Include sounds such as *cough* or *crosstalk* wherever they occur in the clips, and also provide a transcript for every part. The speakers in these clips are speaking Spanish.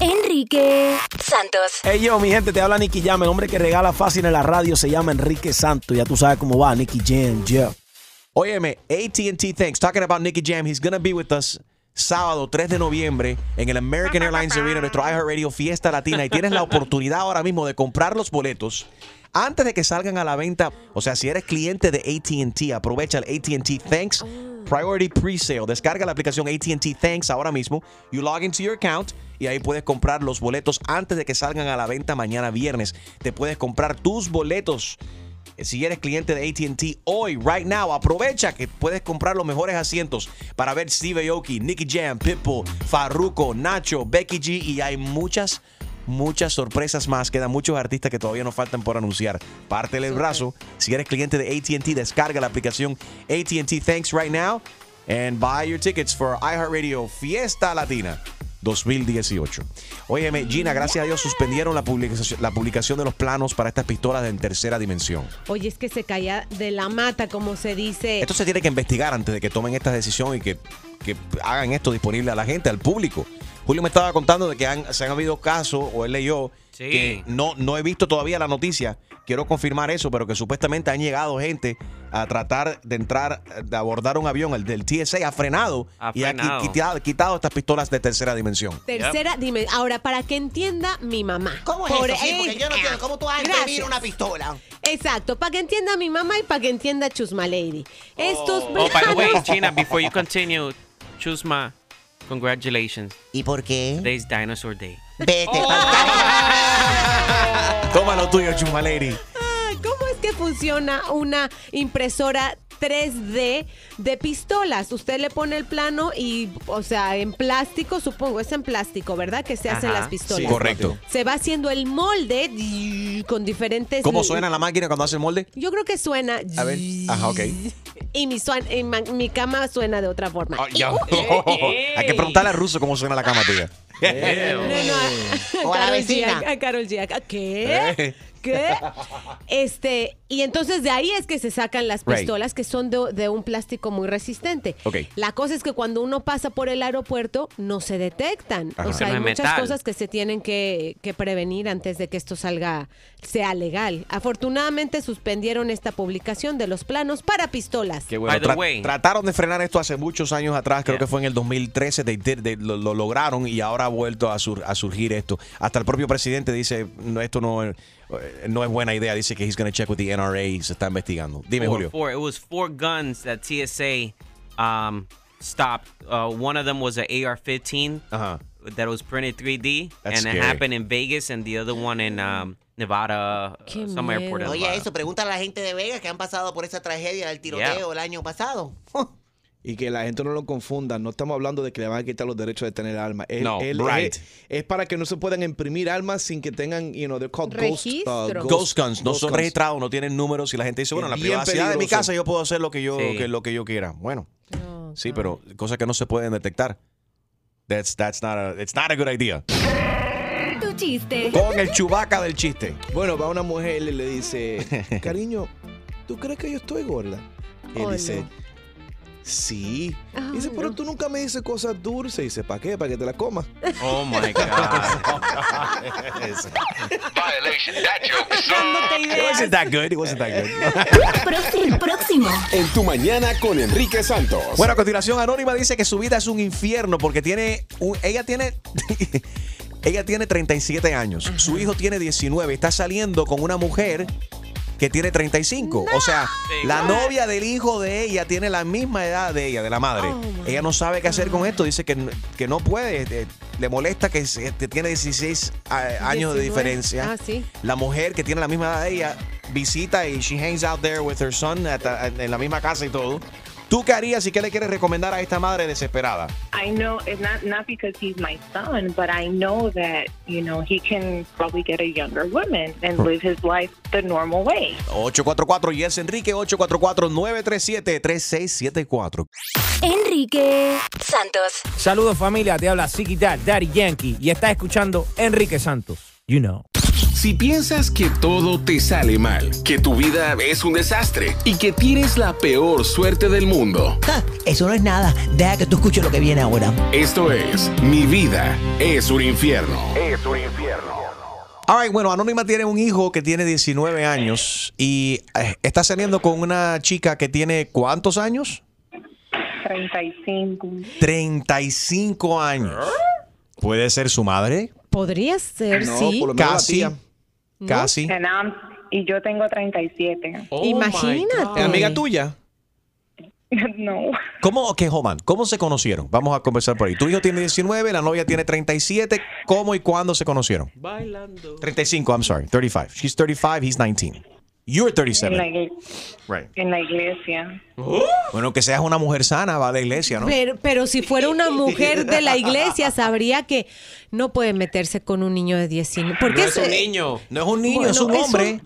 Enrique Santos. Hey yo, mi gente, te habla Nicky Jam. El hombre que regala fácil en la radio se llama Enrique Santos. Ya tú sabes cómo va, Nicky Jam, yeah. Óyeme, AT&T Thanks. Talking about Nicky Jam, he's gonna be with us sábado 3 de noviembre en el American Airlines Arena, nuestro iHeartRadio Fiesta Latina. Y tienes la oportunidad ahora mismo de comprar los boletos antes de que salgan a la venta. O sea, si eres cliente de ATT, aprovecha el ATT Thanks Priority Presale. Descarga la aplicación ATT Thanks ahora mismo. You log into your account y ahí puedes comprar los boletos antes de que salgan a la venta mañana viernes. Te puedes comprar tus boletos. Si eres cliente de ATT hoy, right now, aprovecha que puedes comprar los mejores asientos para ver Steve Aoki, Nicky Jam, Pitbull, Farruko, Nacho, Becky G y hay muchas muchas sorpresas más. Quedan muchos artistas que todavía nos faltan por anunciar. Pártele el brazo. Si eres cliente de ATT, descarga la aplicación ATT Thanks right now and buy your tickets for iHeartRadio Fiesta Latina. 2018. Óyeme, Gina, gracias a Dios suspendieron la publicación, la publicación de los planos para estas pistolas en tercera dimensión. Oye, es que se caía de la mata, como se dice. Esto se tiene que investigar antes de que tomen esta decisión y que, que hagan esto disponible a la gente, al público. Julio me estaba contando de que han, se han habido casos, o él leyó, que no, no he visto todavía la noticia, quiero confirmar eso, pero que supuestamente han llegado gente a tratar de entrar, de abordar un avión, el del TSA, ha frenado Ha y ha frenado. quitado, quitado estas pistolas de tercera dimensión. Tercera dimensión. Ahora, para que entienda mi mamá. ¿Cómo es Por- eso? Sí, porque yo no entiendo. ¿Cómo tú vas a imprimir una pistola? Exacto, para que entienda mi mamá y para que entienda Chusma Lady. Estos Oh, by the way, Gina, before you continue, Chusma, congratulations. ¿Y por qué? Today's Dinosaur Day. Vete Oh. *laughs* Toma lo tuyo, Chuma Lady. Ah, ¿Cómo es que funciona una impresora 3D de pistolas? Usted le pone el plano y, o sea, en plástico, supongo, es en plástico, ¿verdad? Que se hacen las pistolas. Sí, correcto. Se va haciendo el molde con diferentes... ¿Cómo suena la máquina cuando hace el molde? Yo creo que suena... A ver. Ajá, ok. Y mi, suan- y mi cama suena de otra forma. *laughs* Hay que preguntarle a Russo cómo suena la cama tuya. *laughs* No, no, O a vecina. G, a Karol G. ¿a ¿Qué? ¿Qué? Este, y entonces de ahí es que se sacan las Right. pistolas que son de, de un plástico muy resistente. La cosa es que cuando uno pasa por el aeropuerto no se detectan. Ajá. O sea, hay muchas metal. cosas que se tienen que, que prevenir antes de que esto salga, sea legal. Afortunadamente suspendieron esta publicación de los planos para pistolas. Qué bueno. By the Tra- way. trataron de frenar esto hace muchos años atrás, creo Yeah. que fue en el 2013, they did- they lo, lo lograron y ahora ha vuelto a, sur- a surgir esto. Hasta el propio presidente dice, no, esto no, no es buena idea, dice que he's going to check with the NRA y se está investigando. Dime, Four- Julio. four- it was four guns that TSA um, stopped. Uh, one of them was an AR-15 Ajá. that was printed 3D, That's and scary. it happened in Vegas, and the other one in um, Nevada, uh, Qué some airport. Oye, Nevada. eso, pregúntale a la gente de Vegas que han pasado por esa tragedia del tiroteo Yeah. el año pasado. *laughs* Y que la gente no lo confunda. No estamos hablando de que le van a quitar los derechos de tener armas. Es, No, es- right. es- es para que no se puedan imprimir armas sin que tengan, you know, they're called ghost, uh, Registro. Ghost guns, no ghost son guns. registrados, no tienen números y la gente dice, bueno, en la privacidad de mi peligroso. casa yo puedo hacer lo que yo, Sí. que, lo que yo quiera. Bueno, No, sí, pero cosas que no se pueden detectar. That's, that's not a, it's not a good idea. Tu chiste. Con el chubaca del chiste. Bueno, va una mujer y le dice, *laughs* cariño, ¿tú crees que yo estoy gorda? Y él Oh, dice, no. Sí. Ay, dice, pero no. tú nunca me dices cosas dulces. Y dice, ¿para qué? ¿Para que te la comas? Oh my God. *laughs* Dándote It ideas. wasn't that good. It wasn't that good. *laughs* Próximo. Próximo. En tu mañana con Enrique Santos. Bueno, a continuación, Anónima dice que su vida es un infierno porque tiene. un- ella tiene. *laughs* ella tiene 37 años. Su hijo tiene 19. Está saliendo con una mujer que tiene 35. O sea, la novia del hijo de ella tiene la misma edad de ella, de la madre. Oh, ella no sabe qué hacer con esto. Dice que, que no puede. eh, le molesta que que tiene 16 a- años de 19. diferencia. Ah, sí. La mujer que tiene la misma edad de ella visita y she hangs out there with her son at en la misma casa y todo. ¿Tú qué harías y qué le quieres recomendar a esta madre desesperada? I know it's not not because he's my son, but I know that you know he can probably get a younger woman and live his life the normal way. 844 Yes Enrique 844-937-3674. Enrique Santos. Saludos familia, te habla Siki Dad, Daddy Yankee y estás escuchando Enrique Santos. You know. Si piensas que todo te sale mal, que tu vida es un desastre y que tienes la peor suerte del mundo, Ja, Eso no es nada. Deja que tú escuches lo que viene ahora. esto es Mi vida es un infierno. Es un infierno. All right, bueno, Anónima tiene un hijo que tiene 19 años y eh, está saliendo con una chica que tiene ¿cuántos años? 35. 35 años. ¿Puede ser su madre? Podría ser, No, sí. por lo menos la Casi. tía. Casi. And I'm- y yo tengo 37. Oh my Imagínate. ¿Es amiga tuya? *laughs* no. ¿Cómo, ok, Homan, ¿cómo se conocieron? Vamos a conversar por ahí. Tu hijo tiene 19, la novia tiene 37. ¿Cómo y cuándo se conocieron? Bailando. 35, I'm sorry, 35. She's 35, he's 19. You're En la, 37. igle- Right. en la iglesia. Bueno, que seas una mujer sana, va a la iglesia, ¿no? Pero, pero si fuera una mujer de la iglesia, sabría que no puede meterse con un niño de 19. Porque No es un eh, niño. No es un niño, es un hombre.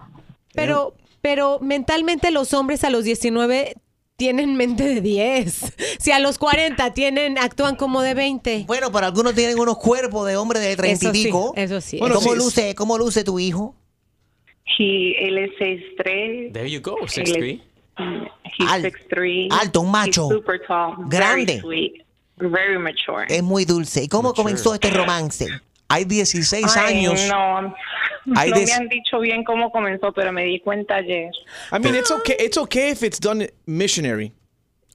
Pero, pero mentalmente los hombres a los 19 tienen mente de 10. Si a los 40 tienen, actúan como de 20. Bueno, pero algunos tienen unos cuerpos de hombre de treinta y Eso sí, pico. eso sí. ¿Cómo, Bueno, sí, luce, ¿Cómo luce tu hijo? He, él es 6'3". There you go, Él 6'3". es- He's Al- 6'3". alto, un macho. He's super tall. Grande. Very sweet. Very mature. Es muy dulce. ¿Y cómo comenzó este romance? Hay 16 Ay, años. No, Hay no me han dicho bien cómo comenzó, pero me di cuenta ayer. I mean, it's okay. It's okay if it's done missionary.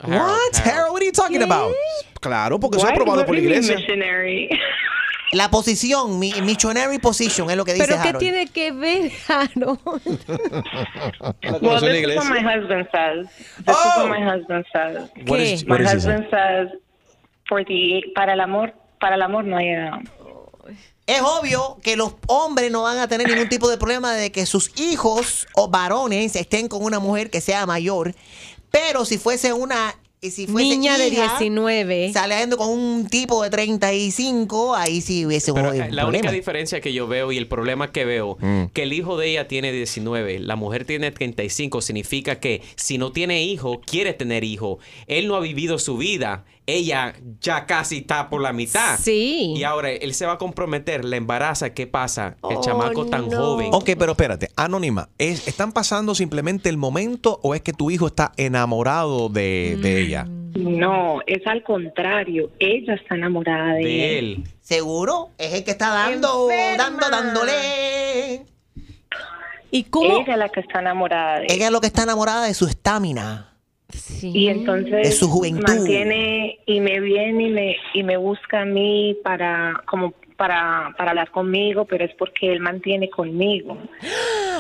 What? Harold, what are you talking about? Claro, porque eso es Why- aprobado por la iglesia. missionary? *laughs* La posición, mi missionary position, es lo que dice Pero ¿qué Harold. tiene que ver, *laughs* Harold? Well, this is what my husband says. This is Oh! what my husband says. What ¿Qué? is, My what is he husband says, for the, para el amor, para el amor no hay edad. Es obvio que los hombres no van a tener ningún tipo de problema de que sus hijos o varones estén con una mujer que sea mayor. Pero si fuese una. Y Si fuese Niña de hija, 19. Saliendo con un tipo de 35, ahí sí hubiese Pero un eh, la problema. única diferencia que yo veo y el problema que veo, Mm. que el hijo de ella tiene 19, la mujer tiene 35, significa que si no tiene hijo, quiere tener hijo. Él no ha vivido su vida, ella ya casi está por la mitad. Sí. Y ahora él se va a comprometer, la embaraza, ¿qué pasa? El Oh, chamaco tan no. joven. Ok, pero espérate, Anónima, ¿es- ¿están pasando simplemente el momento o es que tu hijo está enamorado de, Mm. de ella? No, es al contrario. Ella está enamorada de, De él. él. Seguro, es el que está dando, Enferma. dando, dándole. ¿Y cómo? Ella es la que está enamorada de él. Ella es lo que está enamorada de su estamina. Sí. Y entonces De su juventud. mantiene y me viene y me y me busca a mí para como para para hablar conmigo, pero es porque él mantiene conmigo.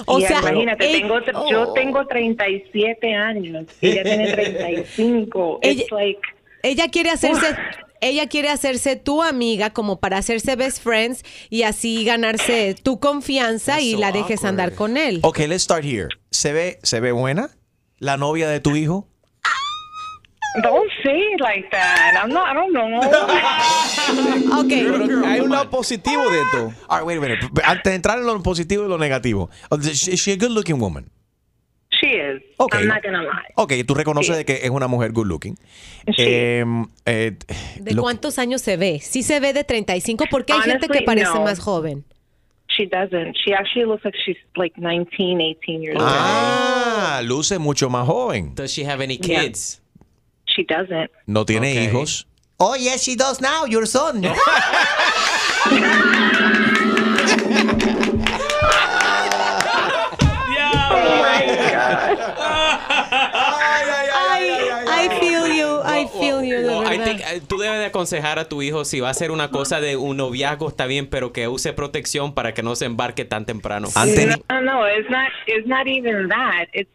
O Y sea, imagínate, ella- tengo tr- yo oh. tengo 37 años, ella tiene 35. *laughs* Ella- It's like Ella quiere hacerse, ella quiere hacerse tu amiga como para hacerse best friends y así ganarse tu confianza y so la dejes awkward. andar con él. Ok, let's start here. ¿Se ve, ¿Se ve buena la novia de tu hijo? Don't say it like that. I'm not I don't know. *laughs* Ok. Pero hay un lado positivo de esto. All right, wait a minute. Antes de entrar en lo positivo y lo negativo. Is she a good looking woman? She is. Okay. I'm not gonna lie. Ok, tú reconoces Sí. de que es una mujer good looking. Sí. Em, eh, ¿De lo- cuántos años se ve? Sí se ve de 35 porque hay gente que Honestly, parece no. más joven. She doesn't. She actually looks like she's like 19, 18 years old. Ah, luce mucho más joven. Does she have any Yeah. She doesn't. No tiene Ok. hijos. Oh, yes, she does now, your son. I feel you, I feel you, de Well, I verdad. think, tú debes de aconsejar a tu hijo si va a hacer una cosa de un noviazgo está bien, pero que use protección para que no se embarque tan temprano. No, no, it's not. It's not even that. It's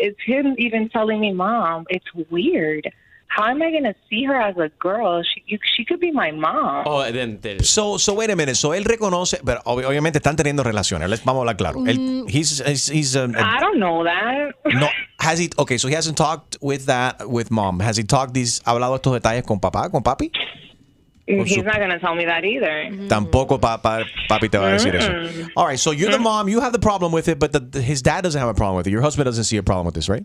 it's it's him even telling me, "Mom, it's weird. How am I gonna see her as a girl? She you, she could be my mom." Oh, then- then- So, so wait a minute. So él reconoce, pero ob- obviamente están teniendo relaciones. Let's- vamos a hablar claro. Él- he's, he's, he's, um, I don't know that. no, has he, okay, so he hasn't talked with that, with mom. Has he talked these, ha hablado estos detalles con papá, con papi? He's su- not gonna tell me that either. Tampoco pa- pa- papi te va a decir eso. Mm. All right, so you're the mm. mom, you have the problem with it, but the, the- his dad doesn't have a problem with it. Your husband doesn't see a problem with this, right?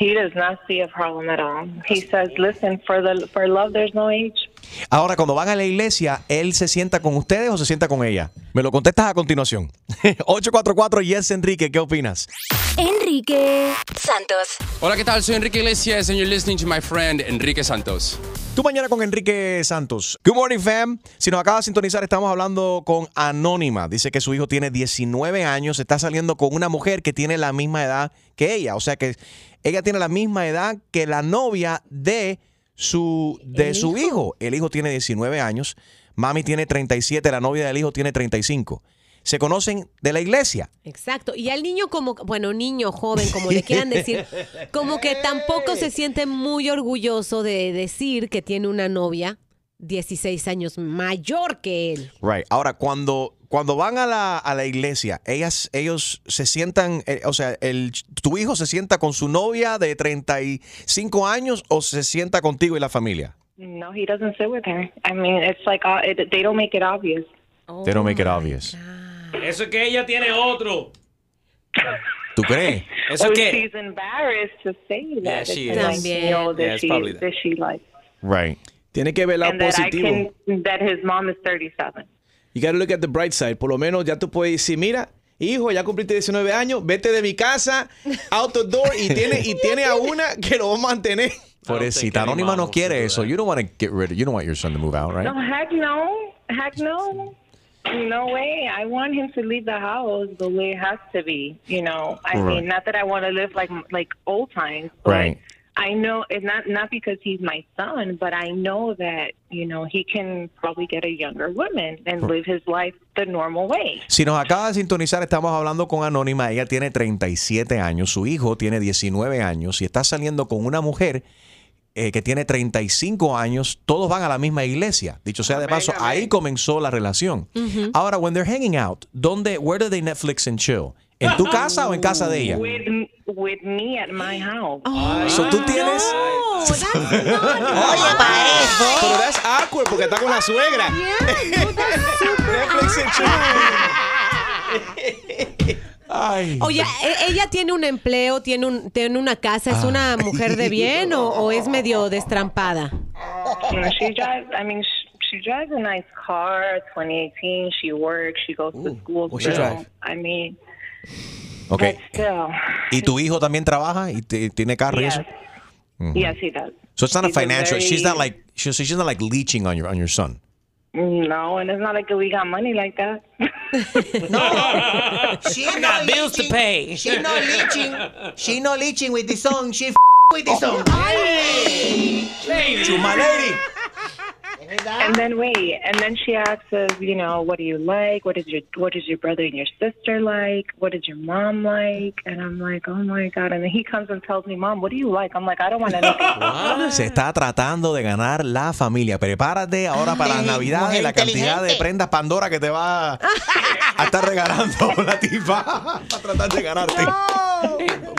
He does not see a problem at all. He says, "Listen, for the for love, there's no age." Ahora, cuando van a la iglesia, ¿él se sienta con ustedes o se sienta con ella? Me lo contestas a continuación. *laughs* 844 Yes Enrique, ¿qué opinas? Enrique Santos. Hola, ¿qué tal? Soy Enrique Iglesias and you're listening to my friend Enrique Santos. Tu mañana con Enrique Santos. Good morning, fam. Si nos acaba de sintonizar, estamos hablando con Anónima. Dice que su hijo tiene 19 años, está saliendo con una mujer que tiene la misma edad que ella. O sea que ella tiene la misma edad que la novia de su, de ¿El su hijo? hijo. El hijo tiene 19 años, mami tiene 37, la novia del hijo tiene 35. Se conocen de la iglesia. Exacto. Y al niño como, bueno, niño, joven, como le quieran decir, *laughs* como que tampoco se siente muy orgulloso de decir que tiene una novia 16 años mayor que él. Right. Ahora, cuando, cuando van a la, a la iglesia, ellas, ellos se sientan, eh, o sea, el, tu hijo se sienta con su novia de 35 años o se sienta contigo y la familia. No, he doesn't sit with her. I mean, it's like uh, it, they don't make it obvious. They don't make it obvious. Eso es que ella tiene otro. ¿Tú crees? *laughs* Eso or es que. she's embarrassed to say that. Yeah, It's she like, is. you know, that Yeah, it's she probably that. that she likes, Right. Tiene que ver lado and that I positivo. can that his mom is 37. You gotta look at the bright side. Por lo menos ya tú puedes decir, mira, hijo, ya cumpliste 19 años, vete de mi casa, out the door, y tiene, y tiene a una que lo va a mantener. Pobrecita, Anónima no quiere eso. You don't want to get rid of, you don't want your son to move out, right? No, heck no, heck no. No way. I want him to leave the house the way it has to be. You know, I Right. mean, not that I want to live like like old times, but Right. I know it's not not because he's my son, but I know that you know he can probably get a younger woman and live his life the normal way. Si nos acaba de sintonizar, estamos hablando con Anónima. Ella tiene 37 años, su hijo tiene 19 años y está saliendo con una mujer eh, que tiene 35 años. Todos van a la misma iglesia. Dicho sea de paso, ahí comenzó la relación. Ahora, when they're hanging out, ¿dónde, where do they Netflix and chill? ¿En tu casa o en casa de ella? With with me at my house. So, tú tienes. No, that's not- Oye, para eso. Pero that's awkward porque está con la suegra. Yeah, no, that's *laughs* super Netflix and chill. Ay. Oye, ¿e- ¿ella tiene un empleo, tiene, un, tiene una casa, es una mujer de bien o, o es medio destrampada? Know, she drives. I mean, she, drives a nice car. 2018. She works. She goes to school. What's she still. drive? I mean, Ok. still. ¿Y tu hijo también trabaja y tiene carro y Yes. eso? Yes, he does. So it's not a He's a financial. she's not very- like she's, she's not like leeching on your on your son. No, and it's not like we got money like that. *laughs* She I not got bills to leeching. pay. She not leeching. She not leeching with the song. She f- with the song. Chuma lady. And then wait, and then she asks us, you know, what do you like? What is your what is your brother and your sister like? What is your mom like? And I'm like, oh my god! And then he comes and tells me, mom, what do you like? I'm like, I don't want anything. *laughs* Se está tratando de ganar la familia. Prepárate ahora para las navidades la cantidad de prendas Pandora que te va a estar regalando *laughs* la tipa para tratar de ganarte.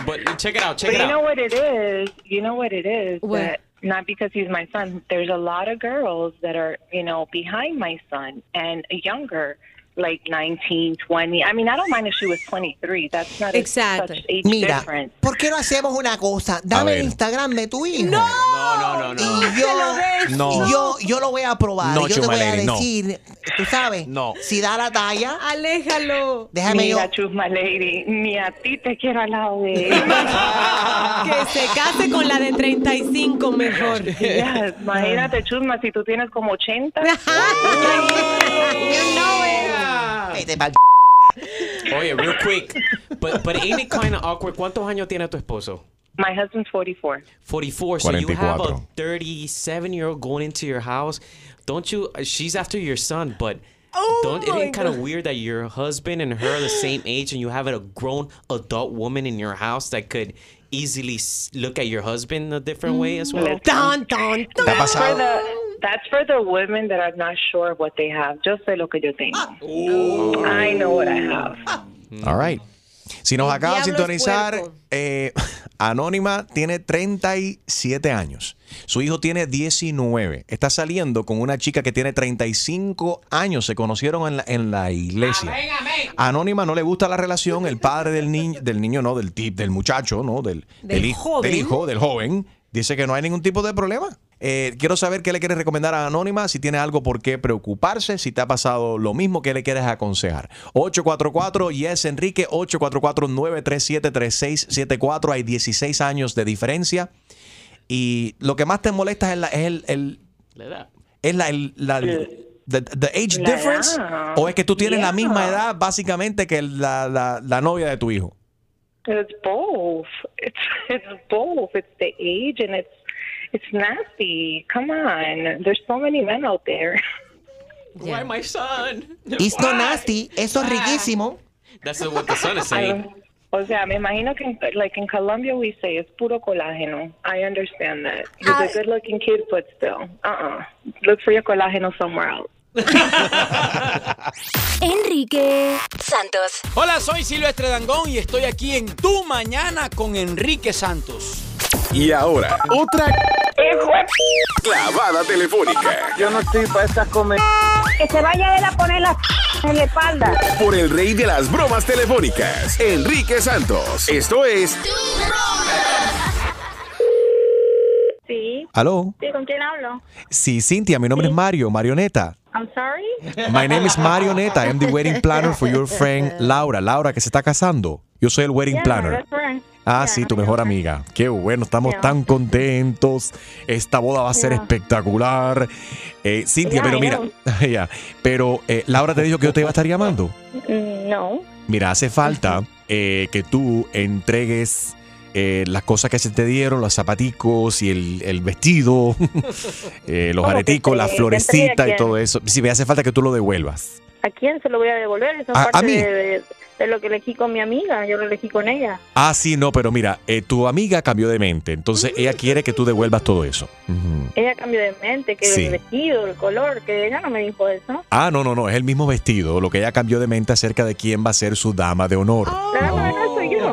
But check it out, check But it you know out. what it is? You know what it is? What? That not because he's my son. There's a lot of girls that are, you know, behind my son and younger, like 19, 20. I mean, I don't mind if she was 23. That's not a, Exactly. such age Mira, difference. ¿por qué no hacemos una cosa? Dame el Instagram de tu hijo. No, no, no, no. Y yo, No. yo, yo lo voy a probar. No, yo te voy a Chumaleni, no. decir, tú sabes, No. si da la talla, Aléjalo. déjame yo. Mira, chusma lady, ni a ti te quiero al lado de él. *laughs* Que se case con la de 35 mejor. *laughs* Yes, imagínate, chusma, si tú tienes como 80. Vete pa'l *laughs* Oye, real quick. But, but ain't it kind of awkward? ¿Cuántos años tiene tu esposo? My husband's 44. 44. So you have a 37 year old going into your house. Don't you? uh, She's after your son, but. don't it my ain't kind of weird that your husband and her are the same age and you have a grown adult woman in your house that could easily look at your husband a different way as well? Tan, tan, tan. ¿Te ha That's for the women that are not sure of what they have. Yo sé lo que yo tengo. I know what I have. All right. Si nos acaba de sintonizar, eh, *laughs* Anónima tiene 37 años. Su hijo tiene 19. Está saliendo con una chica que tiene 35 años. Se conocieron en la, en la iglesia. Anónima no le gusta la relación. El padre del niño, del niño no, del tip, del muchacho, no, del, Del hijo, joven. del hijo, del joven, dice que no hay ningún tipo de problema. Eh, quiero saber qué le quieres recomendar a Anónima, si tiene algo por qué preocuparse, si te ha pasado lo mismo, qué le quieres aconsejar. 844 Yes Enrique, 844-937-3674. Hay 16 años de diferencia. Y lo que más te molesta es, la, es el, el- La edad. es la, el- la- the, the age La difference edad. o es que tú tienes la misma edad básicamente que la, la, la novia de tu hijo. It's both. It's it's both. It's the age and it's it's nasty. Come on. There's so many men out there. *laughs* Why my son? It's not nasty. Eso es riquísimo. That's what the son is saying. O sea, me imagino que like in Colombia we say it's puro colágeno. I understand that. He's Ah. a good-looking kid, but still, uh-uh. Look for your colágeno somewhere else. *laughs* Enrique Santos. Hola, soy Silvestre Dangón y estoy aquí en Tu Mañana con Enrique Santos. Y ahora, otra clavada telefónica Yo no estoy para estas comer. Que se vaya él a poner la en la espalda. por el rey de las bromas telefónicas, Enrique Santos. Esto es Sí. ¿Aló? Sí, ¿con quién hablo? Sí, Cintia, mi nombre es Mario, Marioneta. I'm sorry. My name is Marioneta. I'm the wedding planner for your friend Laura. Laura, que se está casando. Yo soy el wedding Yeah, planner. that's right. Ah, sí, tu mejor amiga. Qué bueno, estamos tan contentos. Esta boda va a ser espectacular. Eh, Cintia, pero mira, *laughs* ya, pero eh, Laura te dijo que yo te iba a estar llamando. Mm, No. Mira, hace falta eh, que tú entregues eh, las cosas que se te dieron, los zapaticos y el, el vestido, *laughs* eh, los ¿Cómo que areticos, te- la te florecita entregue a y todo eso. Sí, me hace falta que tú lo devuelvas. ¿A quién se lo voy a devolver? Eso A- a parte mí. De, de- de lo que elegí con mi amiga. Yo lo elegí con ella. Ah, sí, no, pero mira, eh, tu amiga cambió de mente, entonces ella quiere que tú devuelvas todo eso. Ujú. Ella cambió de mente, que Sí. el vestido, el color, que ella no me dijo eso. Ah, no, no, no, es el mismo vestido, lo que ella cambió de mente acerca de quién va a ser su dama de honor. La dama no soy yo.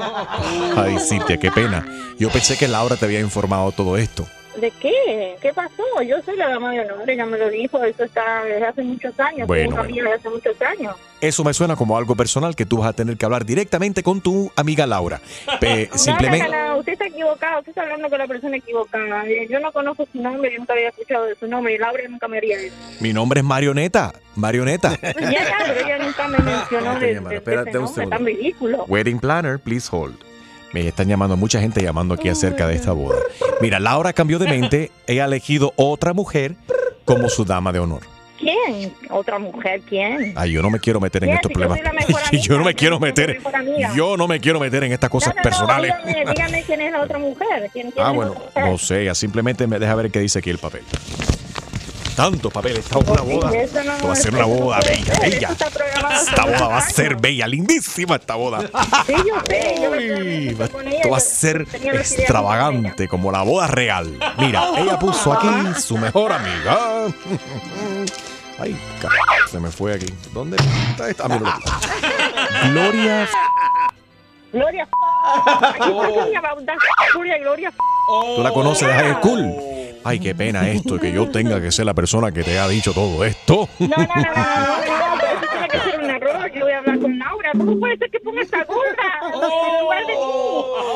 Ay, Cintia, qué pena. Yo pensé que Laura te había informado todo esto. ¿De qué? ¿Qué pasó? Yo soy la dama de honor, ella me lo dijo, eso está desde hace muchos años, Bueno, una amiga desde hace muchos años. Eso me suena como algo personal que tú vas a tener que hablar directamente con tu amiga Laura. Pe- *laughs* No, simplemente... no, no, no, usted está equivocado, usted está hablando con la persona equivocada. Eh, Yo no conozco su nombre, yo nunca había escuchado de su nombre y Laura nunca me haría eso. Mi nombre es Marioneta. Marioneta. *laughs* Ya, ya, pero ella nunca me *laughs* mencionó te de, de- de Espérate ese un nombre segundo. tan ridículo. Wedding planner, please hold. Me están llamando mucha gente llamando aquí acerca de esta boda. Mira, Laura cambió de mente. Ha elegido otra mujer como su dama de honor. ¿Quién? ¿Otra mujer? ¿Quién? Ay, yo no me quiero meter en estos si yo problemas. amiga, *laughs* yo no me quiero yo meter. Yo no me quiero meter en estas cosas No, no, no, personales. dígame, dígame quién es la otra mujer. ¿Quién, *laughs* quién Ah, bueno, no sé, simplemente me deja ver qué dice aquí el papel. Tanto papel, esta es una boda. Va a ser una boda bella, bella. Esta boda va a ser bella, lindísima esta boda. Esto va a ser extravagante, como la boda real. Mira, *laughs* ella puso aquí su mejor amiga. *laughs* Ay, ca- se me fue aquí. ¿Dónde está esta? Ah. Gloria. Gloria. Aquí Gloria. Tú la conoces de High School. Ay, qué pena esto, que yo tenga que ser la persona que te ha dicho todo esto. No, no, no, no, no, no, pero eso tiene que ser un error. Yo voy a hablar con Laura. ¿Cómo puede ser que ponga esta gorra en lugar de mí?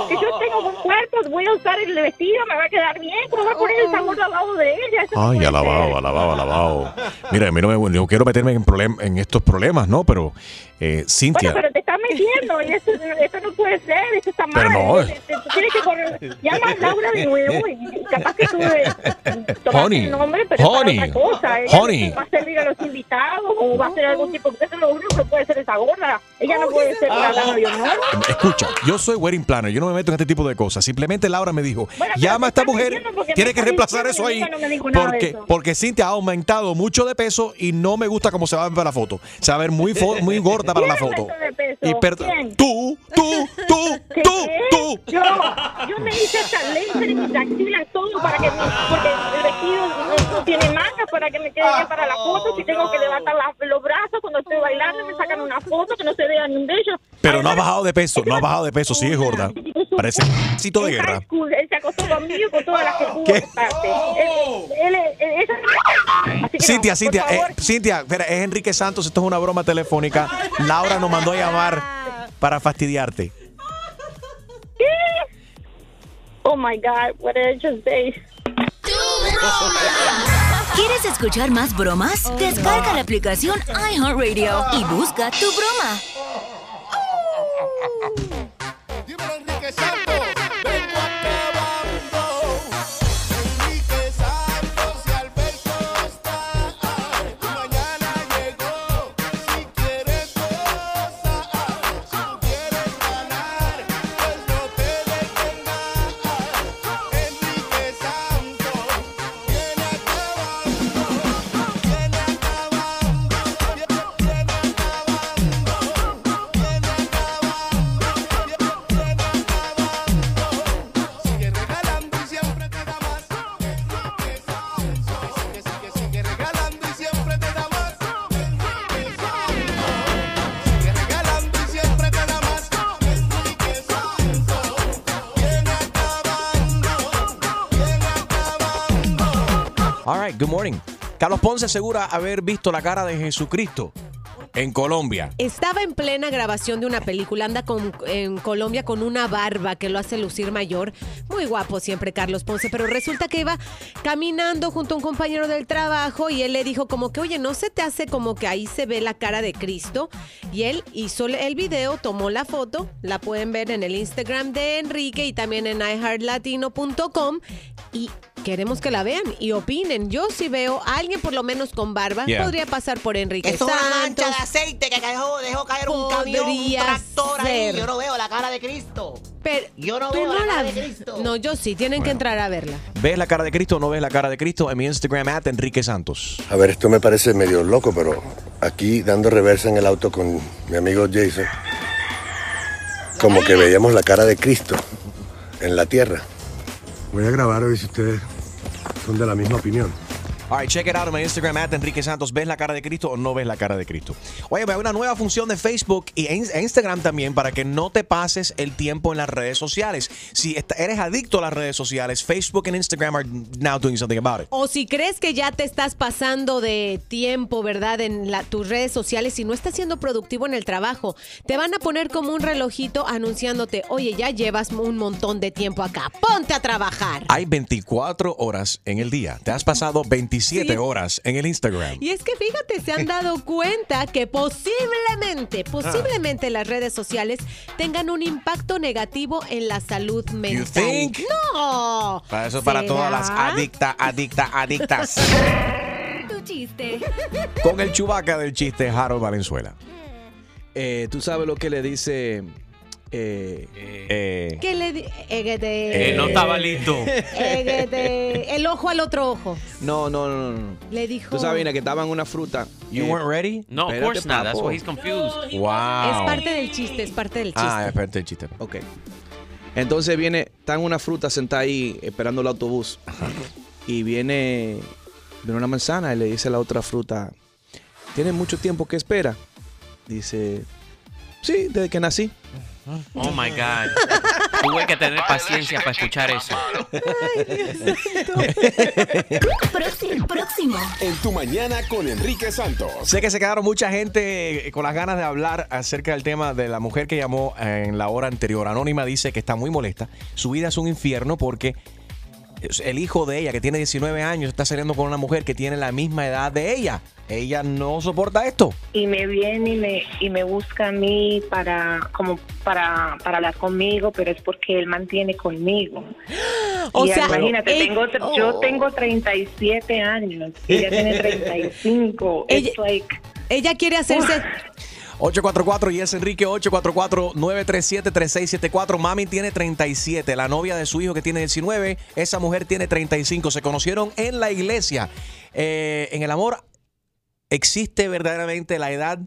Que yo tengo buen cuerpo, voy a usar el vestido, me va a quedar bien. ¿Cómo va a poner esa gorra al lado de ella? Eso Ay, alabado, alabado, alabado. Mira, a mí no me, no quiero meterme en, problem- en estos problemas, ¿no? Pero, eh, Cintia. Bueno, pero te estás metiendo y eso, eso no puede ser, eso está mal. Pero no. Te- te- tú tienes que correr. Llama a Laura de nuevo y capaz que tú eh, tomaste Honey, el nombre, pero honey, es otra cosa. Ella honey. va a servir a los invitados o va a hacer algún tipo, porque eso es lo único que puede ser esa gorda. Ella no puede ser la de honor. Escucha, yo soy wedding planner, yo no me meto en este tipo de cosas. Simplemente Laura me dijo, Bueno, llama a esta mujer, tiene que reemplazar eso ahí. no Porque, eso. porque Cintia ha aumentado mucho de peso y no me gusta cómo se va a ver para la foto. Se va a ver muy, muy gorda *laughs* para la ¿Quién foto. Y per- ¿Quién? tú, tú, tú, *laughs* ¿Qué? tú, tú. Yo, yo me hice hasta laser y mis axilas, todo para que mi, porque el vestido no, no tiene mangas para que me quede bien para la foto. Si tengo que levantar la- los brazos cuando estoy bailando, me sacan una foto que no se vea ni un bello. Pero no has bajado de peso, no has bajado de peso, sigue gorda. Parece cito de guerra. school, él se acostó conmigo y con todas las que pudo. Él, él, él- Así que Cintia, no, Cintia, eh. Cintia, espera, es Enrique Santos, esto es una broma telefónica. Laura nos mandó a llamar para fastidiarte. Oh my God, what did I just say? ¿Quieres escuchar más bromas? Descarga la aplicación iHeartRadio y busca tu broma. Good morning. Carlos Ponce asegura haber visto la cara de Jesucristo en Colombia. Estaba en plena grabación de una película, anda en Colombia con una barba que lo hace lucir mayor. Muy guapo siempre Carlos Ponce, pero resulta que iba caminando junto a un compañero del trabajo y él le dijo como que, oye, ¿no se te hace como que ahí se ve la cara de Cristo? Y él hizo el video, tomó la foto, la pueden ver en el Instagram de Enrique y también en iHeartLatino.com y queremos que la vean y opinen. Yo si veo a alguien por lo menos con barba, Yeah. podría pasar por Enrique Es una mancha de Santos. aceite que dejó, dejó caer un camión, un Podría tractor ahí. ser. Yo no veo la cara de Cristo. Pero Yo no tú veo no la cara la de Cristo. No, yo sí, tienen que entrar a verla. ¿Ves la cara de Cristo o no ves la cara de Cristo? En mi Instagram, at Enrique Santos. A ver, esto me parece medio loco, pero aquí dando reversa en el auto con mi amigo Jason, como que veíamos la cara de Cristo en la tierra. Voy a grabar a ver si ustedes son de la misma opinión. All right, check it out on my Instagram, at Enrique Santos. ¿Ves la cara de Cristo o no ves la cara de Cristo? Oye, hay una nueva función de Facebook y en- e Instagram también para que no te pases el tiempo en las redes sociales. Si eres adicto a las redes sociales, Facebook and Instagram are now doing something about it. O si crees que ya te estás pasando de tiempo, ¿verdad? En la- tus redes sociales y no estás siendo productivo en el trabajo, te van a poner como un relojito anunciándote, oye, ya llevas un montón de tiempo acá, ponte a trabajar. Hay 24 horas en el día. Te has pasado 27 Sí. horas en el Instagram. Y es que fíjate, se han dado *laughs* cuenta que posiblemente, posiblemente las redes sociales tengan un impacto negativo en la salud mental. think? No. Para eso, para todas las adictas, adictas, *laughs* adictas. Tu chiste. Con el chubaca del chiste Harold Valenzuela. Eh, Tú sabes lo que le dice. Eh, Eh, ¿Qué le di? Eguete. Eh, no estaba listo. *laughs* Eguete. El ojo al otro ojo. no, no, no, no. Le dijo. Tú sabes, Ina, que estaban una fruta. You weren't ready? No, of course not. That's why he's confused. Wow. Es parte del chiste, es parte del chiste. Ah, espérate el chiste. Ok. Entonces viene, están una fruta sentada ahí esperando el autobús. Y viene, viene una manzana y le dice a la otra fruta, ¿tiene mucho tiempo que espera? Dice, sí, desde que nací. Oh my God. Tuve que tener paciencia para escuchar eso. *laughs* Próximo. Próximo. En tu mañana con Enrique Santos. Sé que se quedaron mucha gente eh, con las ganas de hablar acerca del tema de la mujer que llamó eh, en la hora anterior. Anónima dice que está muy molesta. Su vida es un infierno porque el hijo de ella, que tiene 19 años, está saliendo con una mujer que tiene la misma edad de ella. Ella no soporta esto. y me viene y me, y me busca a mí para como para, para hablar conmigo, pero es porque él mantiene conmigo. *gasps* O Y sea, imagínate, tengo, yo tengo 37 años ella tiene *laughs* 35. Ella- like, Ella quiere hacerse. 844 y es Enrique 844-937-3674. Mami tiene 37. La novia de su hijo que tiene 19. Esa mujer tiene 35. Se conocieron en la iglesia. Eh, en el amor, ¿existe verdaderamente la edad?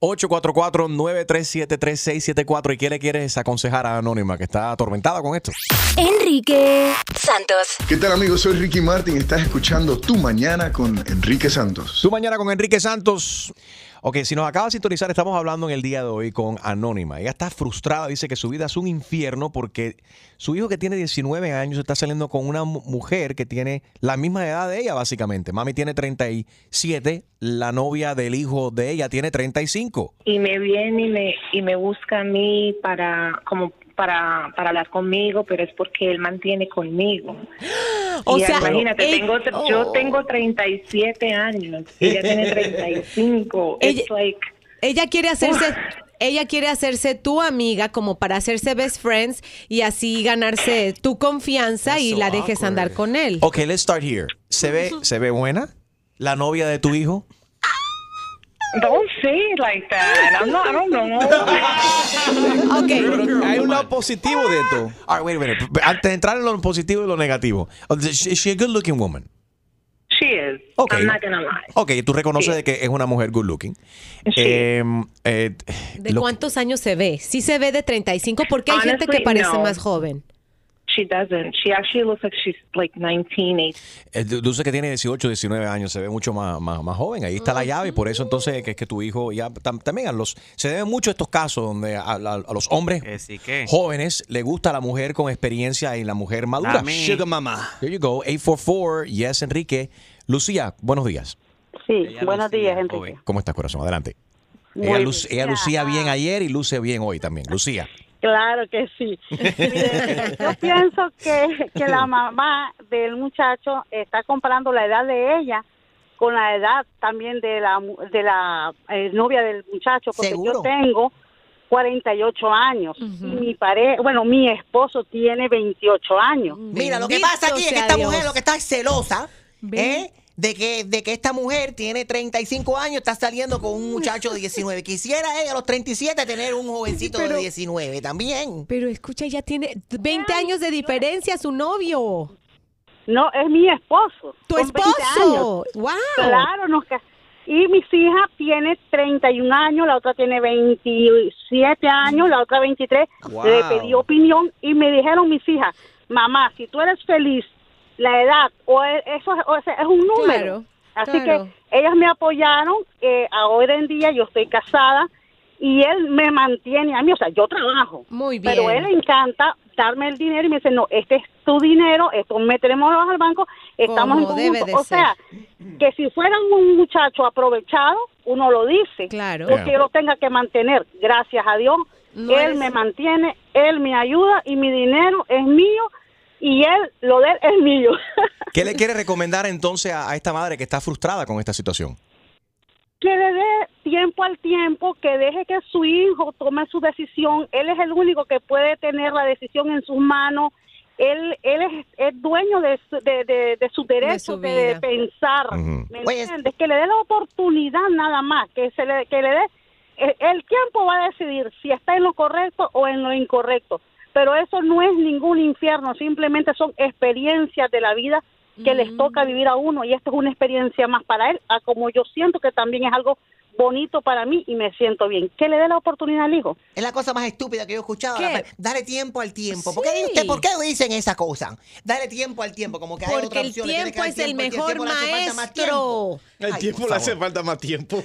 844-937-3674. ¿Y qué le quieres aconsejar a Anónima que está atormentada con esto? Enrique Santos. ¿Qué tal amigos? Soy Ricky Martin. Estás escuchando Tu Mañana con Enrique Santos. Tu mañana con Enrique Santos. Ok, si nos acaba de sintonizar, estamos hablando en el día de hoy con Anónima. Ella está frustrada, dice que su vida es un infierno porque su hijo que tiene 19 años está saliendo con una mu- mujer que tiene la misma edad de ella, básicamente. Mami tiene 37, la novia del hijo de ella tiene 35. y me viene y me, y me busca a mí para como para, para hablar conmigo, pero es porque él mantiene conmigo. *gasps* *gasps* O sea, imagínate, ella- tengo, tr- yo tengo 37 años y ella tiene *laughs* 35. Ella- It's like, Ella quiere hacerse, ella quiere hacerse tu amiga como para hacerse best friends y así ganarse tu confianza y la dejes andar con él. Ok, let's start here. ¿Se ve, ¿Se ve buena la novia de tu hijo? Don't say it like that. I'm not, I don't know. *laughs* Pero hay un lado positivo de esto. All right, wait a minute. Antes de entrar en lo positivo y lo negativo. Is she a good looking woman? She is. Okay. I'm not gonna lie. Ok, tú reconoces de que es una mujer good looking. Eh, eh, ¿De lo- cuántos años se ve? Sí se ve de 35 porque hay gente que Honestly, parece no. más joven. She doesn't. She actually looks like she's like 19, 18. eh, dices que tiene 18, 19 años, se ve mucho más, más, más joven. Ahí está la llave y por eso entonces que es que tu hijo ya tam- también a los se deben mucho estos casos donde a, a- a los hombres jóvenes le gusta la mujer con experiencia y la mujer madura. Sugar mama. There you go. 844 Yes Enrique. Lucía, buenos días. Sí, buenos días, Enrique. ¿Cómo estás, corazón? Adelante. Muy Ella, bien. ella lucía bien ayer y luce bien hoy también. Lucía. Claro que sí. Mire, yo *laughs* pienso que, que la mamá del muchacho está comparando la edad de ella con la edad también de la mu- de la eh, novia del muchacho, porque ¿Seguro? yo tengo 48 años y mi pareja, bueno, mi esposo tiene 28 años. Mira, lo que pasa aquí es que esta mujer lo que está es celosa, ¿eh? De que, de que esta mujer tiene 35 años, está saliendo con un muchacho de 19. Quisiera ella a los 37 tener un jovencito Pero- de 19 también. Pero escucha, ya tiene 20 años de diferencia su novio. No, es mi esposo. ¿Tu Son 20 esposo? ¡Wow! Claro, nos y mis hijas tiene 31 años, la otra tiene 27 años, la otra 23. Wow. Le pedí opinión y me dijeron mis hijas, mamá, si tú eres feliz, la edad o eso es, o sea, es un número. Claro, Así claro. que ellas me apoyaron. Eh, ahora en día yo estoy casada y él me mantiene a mí, o sea, yo trabajo. Muy Pero bien. él le encanta darme el dinero y me dice, no, este es tu dinero, esto meteremos al banco, estamos en debe de O sea, que si fuera un muchacho aprovechado, uno lo dice. Claro. Porque yo lo tenga que mantener. Gracias a Dios, No él me mantiene, él me ayuda y mi dinero es mío y él, lo de él es mío. *laughs* ¿Qué le quiere *laughs* recomendar entonces a, a esta madre que está frustrada con esta situación? que le dé tiempo al tiempo, que deje que su hijo tome su decisión. Él es el único que puede tener la decisión en sus manos. Él, él es, es dueño de, su- de, de, de su derecho su de, pensar. ¿Me entiendes? Que le dé la oportunidad nada más, que se le, que le dé. El, el tiempo va a decidir si está en lo correcto o en lo incorrecto. Pero eso no es ningún infierno, simplemente son experiencias de la vida que les toca vivir a uno y esto es una experiencia más para él, a como yo siento que también es algo bonito para mí y me siento bien. Que le dé la oportunidad al hijo. Es la cosa más estúpida que yo he escuchado. Dale tiempo al tiempo. ¿Por, qué, usted, ¿Por qué dicen esa cosa? Dale tiempo al tiempo, como que hay Porque otra el opción. que tiempo es el mejor maestro. El tiempo le hace falta más tiempo.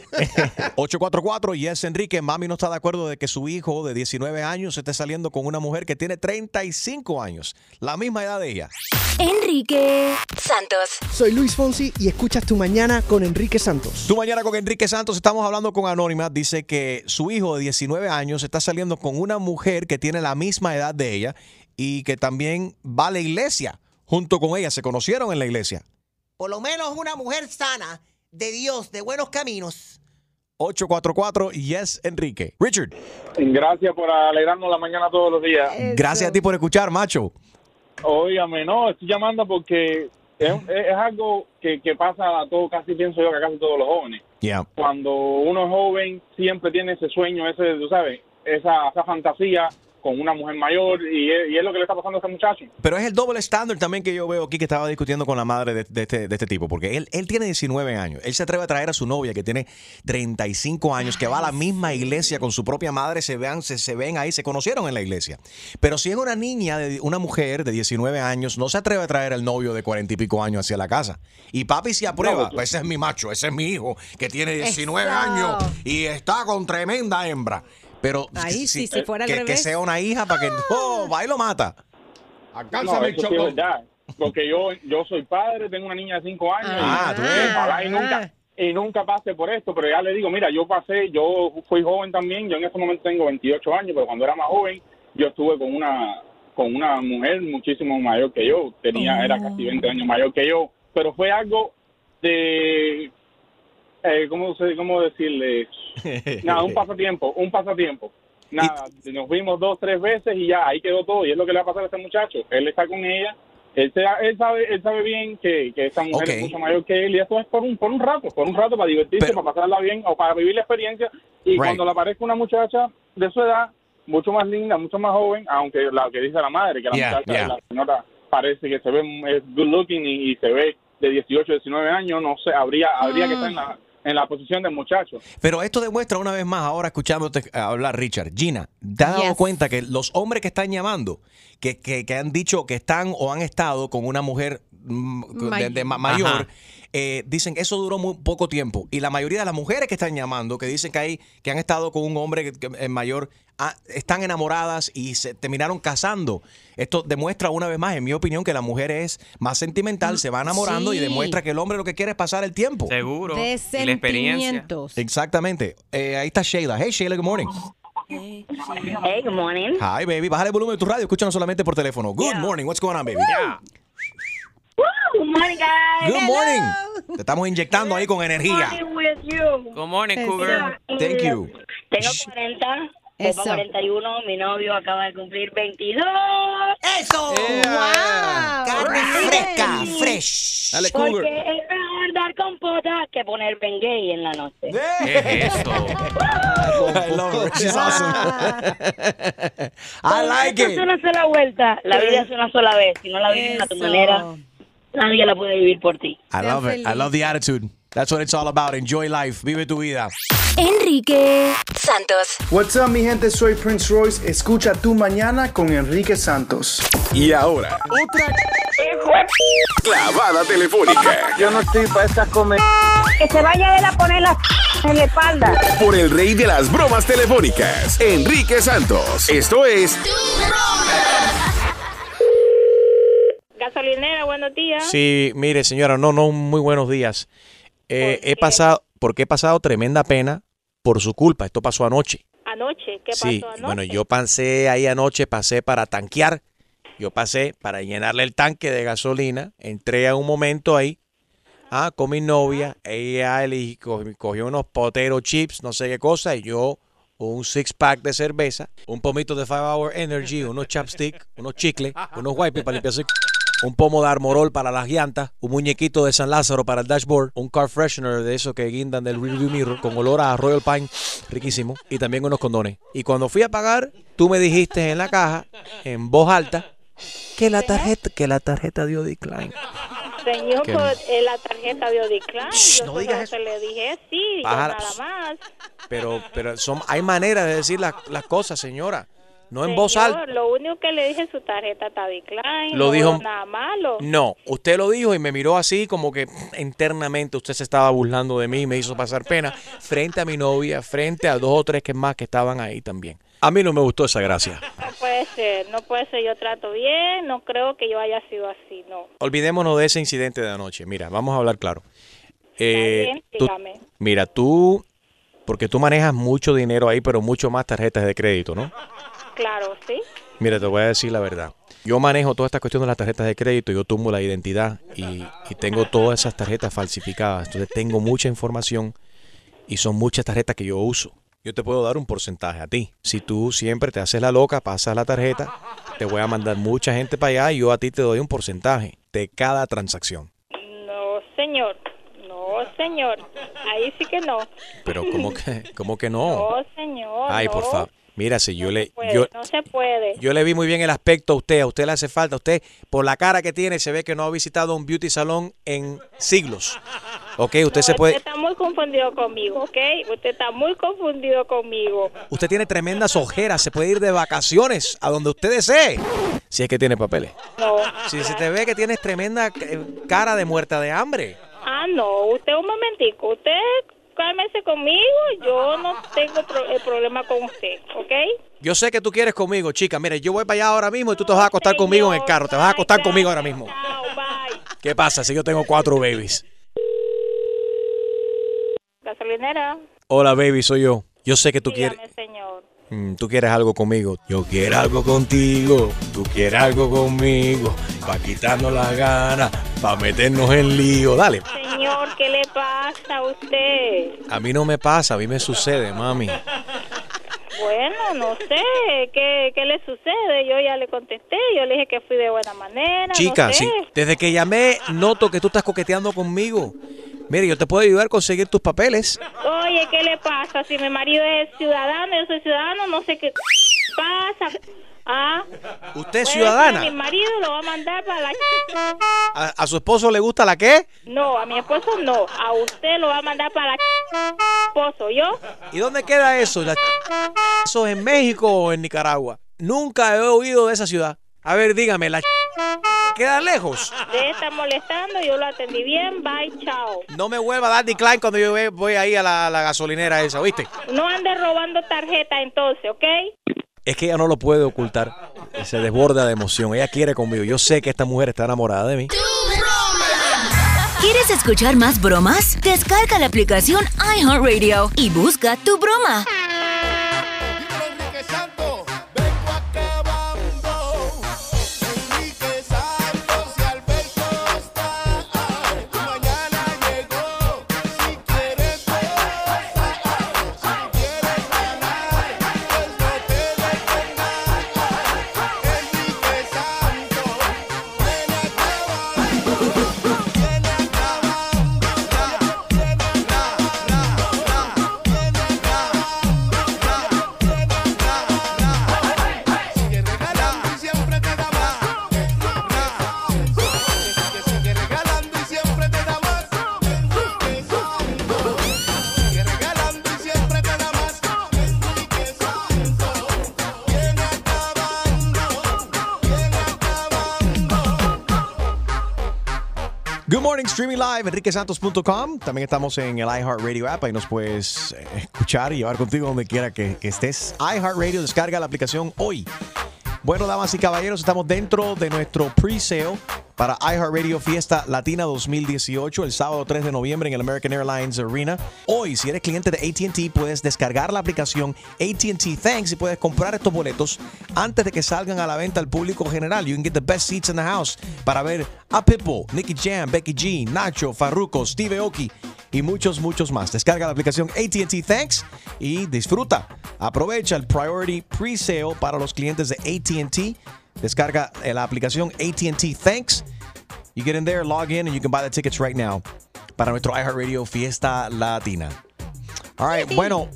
844 *laughs* Yes Enrique, mami no está de acuerdo de que su hijo de 19 años esté saliendo con una mujer que tiene 35 años, la misma edad de ella. Enrique Santos. Soy Luis Fonsi y escuchas Tu Mañana con Enrique Santos. Tú mañana con Enrique Santos estamos hablando con Anónima, dice que su hijo de 19 años está saliendo con una mujer que tiene la misma edad de ella y que también va a la iglesia junto con ella, se conocieron en la iglesia. Por lo menos una mujer sana, de Dios, de buenos caminos. 844 Yes Enrique. Richard, Gracias por alegrarnos la mañana todos los días. gracias a ti por escuchar, macho. Óigame, no, estoy llamando porque es, es algo que, que pasa a todo, casi pienso yo que a casi todos los jóvenes. Cuando uno es joven, siempre tiene ese sueño, ese, tú sabes, esa, esa fantasía con una mujer mayor y es, y es lo que le está pasando a este muchacho. Pero es el doble estándar también que yo veo aquí que estaba discutiendo con la madre de, de este, de este tipo, porque él, él tiene 19 años, él se atreve a traer a su novia que tiene 35 años, que va a la misma iglesia con su propia madre, se, vean, se, se ven ahí, se conocieron en la iglesia. Pero si es una niña, de, una mujer de 19 años, no se atreve a traer al novio de 40 y pico años hacia la casa. Y papi se aprueba, No, ese es mi macho, ese es mi hijo, que tiene 19 Eso. años y está con tremenda hembra. Pero Ahí sí, si fuera al que, sea una hija para que no, va y lo mata. Sí es verdad. Porque yo, yo soy padre, tengo una niña de 5 años Ah, y, tú ojalá y nunca y nunca pase por esto, pero ya le digo, mira, yo pasé, yo fui joven también, yo en ese momento tengo 28 años, pero cuando era más joven, yo estuve con una con una mujer muchísimo mayor que yo. Tenía, era casi 20 años mayor que yo. Pero fue algo de, eh, ¿cómo, ¿cómo decirle? *laughs* Nada, un pasatiempo, un pasatiempo. Nada, nos vimos dos, tres veces y ya, ahí quedó todo. Y es lo que le va a pasar a este muchacho. Él está con ella. Él, se- él sabe, él sabe bien que, que esta mujer es mucho mayor que él y esto es por un, por un rato, por un rato para divertirse, para pasarla bien o para vivir la experiencia. Y Right. cuando le aparezca una muchacha de su edad, mucho más linda, mucho más joven, aunque la que dice la madre, que la Yeah, muchacha, yeah. la señora parece que se ve es good looking y, y se ve de 18, 19 años, no sé, habría, habría que estar en la, en la posición del muchacho. Pero esto demuestra una vez más, ahora escuchándote hablar, Richard, Gina, ¿te has dado Yes. cuenta que los hombres que están llamando, que, que, que han dicho que están o han estado con una mujer de- de ma- mayor, eh, dicen que eso duró muy poco tiempo. Y la mayoría de las mujeres que están llamando, que dicen que, hay, que han estado con un hombre que- que es mayor, ah, están enamoradas y se terminaron casando. Esto demuestra una vez más, en mi opinión, que la mujer es más sentimental, se va enamorando y demuestra que el hombre lo que quiere es pasar el tiempo. Seguro. De Y la experiencia. sentimientos. Exactamente. Eh, ahí está Sheila. Hey, Sheila, good morning. Hey, good morning. Hi, baby. Bájale el volumen de tu radio. Escúchanos solamente por teléfono. Good morning. What's going on, baby? Good morning, guys. Good morning. Te estamos inyectando ahí con energía. Good morning with you. Good morning, Cougar. Thank you. Tengo 40, voy Eso. para 41, mi novio acaba de cumplir 22. ¡Eso! ¡Wow! Carne fresca, fresh. Dale, Porque Cougar. es mejor dar compota que poner Bengay en la noche. ¿Qué es eso? I love her. She's awesome. I like Esto es it. una sola vuelta. La vida es una sola vez. Si no la vives a tu manera, nadie la puede vivir por ti. I love it. I love the attitude. That's what it's all about. Enjoy life. Vive tu vida. Enrique Santos. What's up, mi gente? Soy Prince Royce. Escucha tu mañana con Enrique Santos. Y ahora, Otra. clavada telefónica Yo no estoy para estas comer. Que se vaya él a poner la en la espalda. por el rey de las bromas telefónicas, Enrique Santos. Esto es Gasolinera, buenos días. Sí, mire, señora, no, no, muy buenos días. Eh, he pasado, porque he pasado tremenda pena por su culpa. Esto pasó anoche. Anoche, ¿qué Sí, pasó anoche? bueno, yo pasé ahí anoche, pasé para tanquear. Yo pasé para llenarle el tanque de gasolina. Entré a un momento ahí ah, con mi novia. Ella cogió unos poteros chips, no sé qué cosa, y yo un six pack de cerveza, un pomito de Five Hour Energy, unos chapstick, unos chicles, unos wipes para limpiarse, un pomo de Armorol para las llantas, un muñequito de San Lázaro para el dashboard, un car freshener de esos que guindan del rearview mirror con olor a Royal Pine, riquísimo, y también unos condones. Y cuando fui a pagar, tú me dijiste en la caja, en voz alta, que la tarjeta, que la tarjeta dio decline. Señor, ¿Qué? pues, eh, la tarjeta de decline. Shh, yo no digas se le dije sí, yo nada más. Pero, pero son, hay maneras de decir las, las cosas, señora. No en voz alta. Lo único que le dije, su tarjeta está decline. Lo no dijo- nada malo. No, usted lo dijo y me miró así como que internamente usted se estaba burlando de mí y me hizo pasar pena frente a mi novia, frente a dos o tres que más que estaban ahí también. A mí no me gustó esa gracia. No puede ser, no puede ser. Yo trato bien, no creo que yo haya sido así, no. Olvidémonos de ese incidente de anoche. Mira, vamos a hablar claro. Eh, bien, tú- dígame. mira, tú, porque tú manejas mucho dinero ahí, pero mucho más tarjetas de crédito, ¿no? Claro, sí. Mira, te voy a decir la verdad. Yo manejo toda esta cuestión de las tarjetas de crédito, yo tumbo la identidad y, y tengo todas esas tarjetas falsificadas. Entonces tengo mucha información y son muchas tarjetas que yo uso. Yo te puedo dar un porcentaje a ti. Si tú siempre te haces la loca, pasas la tarjeta, te voy a mandar mucha gente para allá y yo a ti te doy un porcentaje de cada transacción. No, señor. No, señor. Ahí sí que no. Pero ¿cómo que, cómo que no? No, señor. Ay, no. por favor. Mira, si yo le... Puede, Yo, no se puede. Yo le vi muy bien el aspecto a usted, a usted le hace falta, a usted por la cara que tiene se ve que no ha visitado un beauty salón en siglos. Ok, usted se puede, Usted está muy confundido conmigo, ¿ok? Usted está muy confundido conmigo. usted tiene tremendas ojeras, se puede ir de vacaciones a donde usted desee, si es que tiene papeles. No. Si se te ve que tienes tremenda eh, cara de muerta de hambre. Ah, no. Usted un momentico. Usted cálmese conmigo. Yo no tengo pro- el problema con usted, ¿ok? Yo sé que tú quieres conmigo, chica. Mire, yo voy para allá ahora mismo y tú te vas a acostar conmigo en el carro. Te vas a acostar conmigo ahora mismo. ¿Qué pasa si yo tengo cuatro babies? Gasolinera. Hola, baby, soy yo. Yo sé que tú quieres. Dígame, señor. Mm, Tú quieres algo conmigo. Yo quiero algo contigo. Tú quieres algo conmigo. Pa' quitarnos las ganas. Pa' meternos en lío. Dale. Señor, ¿qué le pasa a usted? A mí no me pasa, a mí me sucede, mami. Bueno, no sé, ¿qué, qué le sucede? Yo ya le contesté, yo le dije que fui de buena manera. Chica, no sé. sí, desde que llamé noto que tú estás coqueteando conmigo. Mire, yo te puedo ayudar a conseguir tus papeles. Oye, ¿qué le pasa? Si mi marido es ciudadano, yo soy ciudadano, no sé qué pasa. Ah, ¿Usted es ciudadana? Mi marido lo va a mandar para la... ¿A, a su esposo le gusta la qué? No, a mi esposo no. A usted lo va a mandar para la... esposo, ¿yo? ¿Y dónde queda eso? ¿La ¿Eso es en México o en Nicaragua? Nunca he oído de esa ciudad. A ver, dígame, ¿la queda lejos? De estar molestando, yo lo atendí bien, bye, chao. No me vuelva a dar decline cuando yo voy ahí a la, la gasolinera esa, ¿viste? No ande robando tarjeta entonces, ¿ok? Es que ella no lo puede ocultar. Se desborda de emoción. Ella quiere conmigo. Yo sé que esta mujer está enamorada de mí. ¿Quieres escuchar más bromas? Descarga la aplicación iHeartRadio y busca tu broma. Streaming live, enriquesantos.com. También estamos en el iHeartRadio app. Ahí nos puedes eh, escuchar y llevar contigo donde quiera que, que estés. iHeartRadio, descarga la aplicación hoy. Bueno, damas y caballeros, estamos dentro de nuestro pre-sale para iHeartRadio Fiesta Latina 2018, el sábado 3 de noviembre en el American Airlines Arena. Hoy, si eres cliente de ATT, puedes descargar la aplicación ATT Thanks y puedes comprar estos boletos antes de que salgan a la venta al público general. You can get the best seats in the house para ver a Pitbull, Nicky Jam, Becky G, Nacho, Farruko, Steve Aoki y muchos, muchos más. Descarga la aplicación ATT Thanks y disfruta. Aprovecha el Priority Pre-Sale para los clientes de ATT. Descarga eh, la aplicación ATT Thanks. You get in there, log in, and you can buy the tickets right now para nuestro iHeartRadio Fiesta Latina. All right, bueno,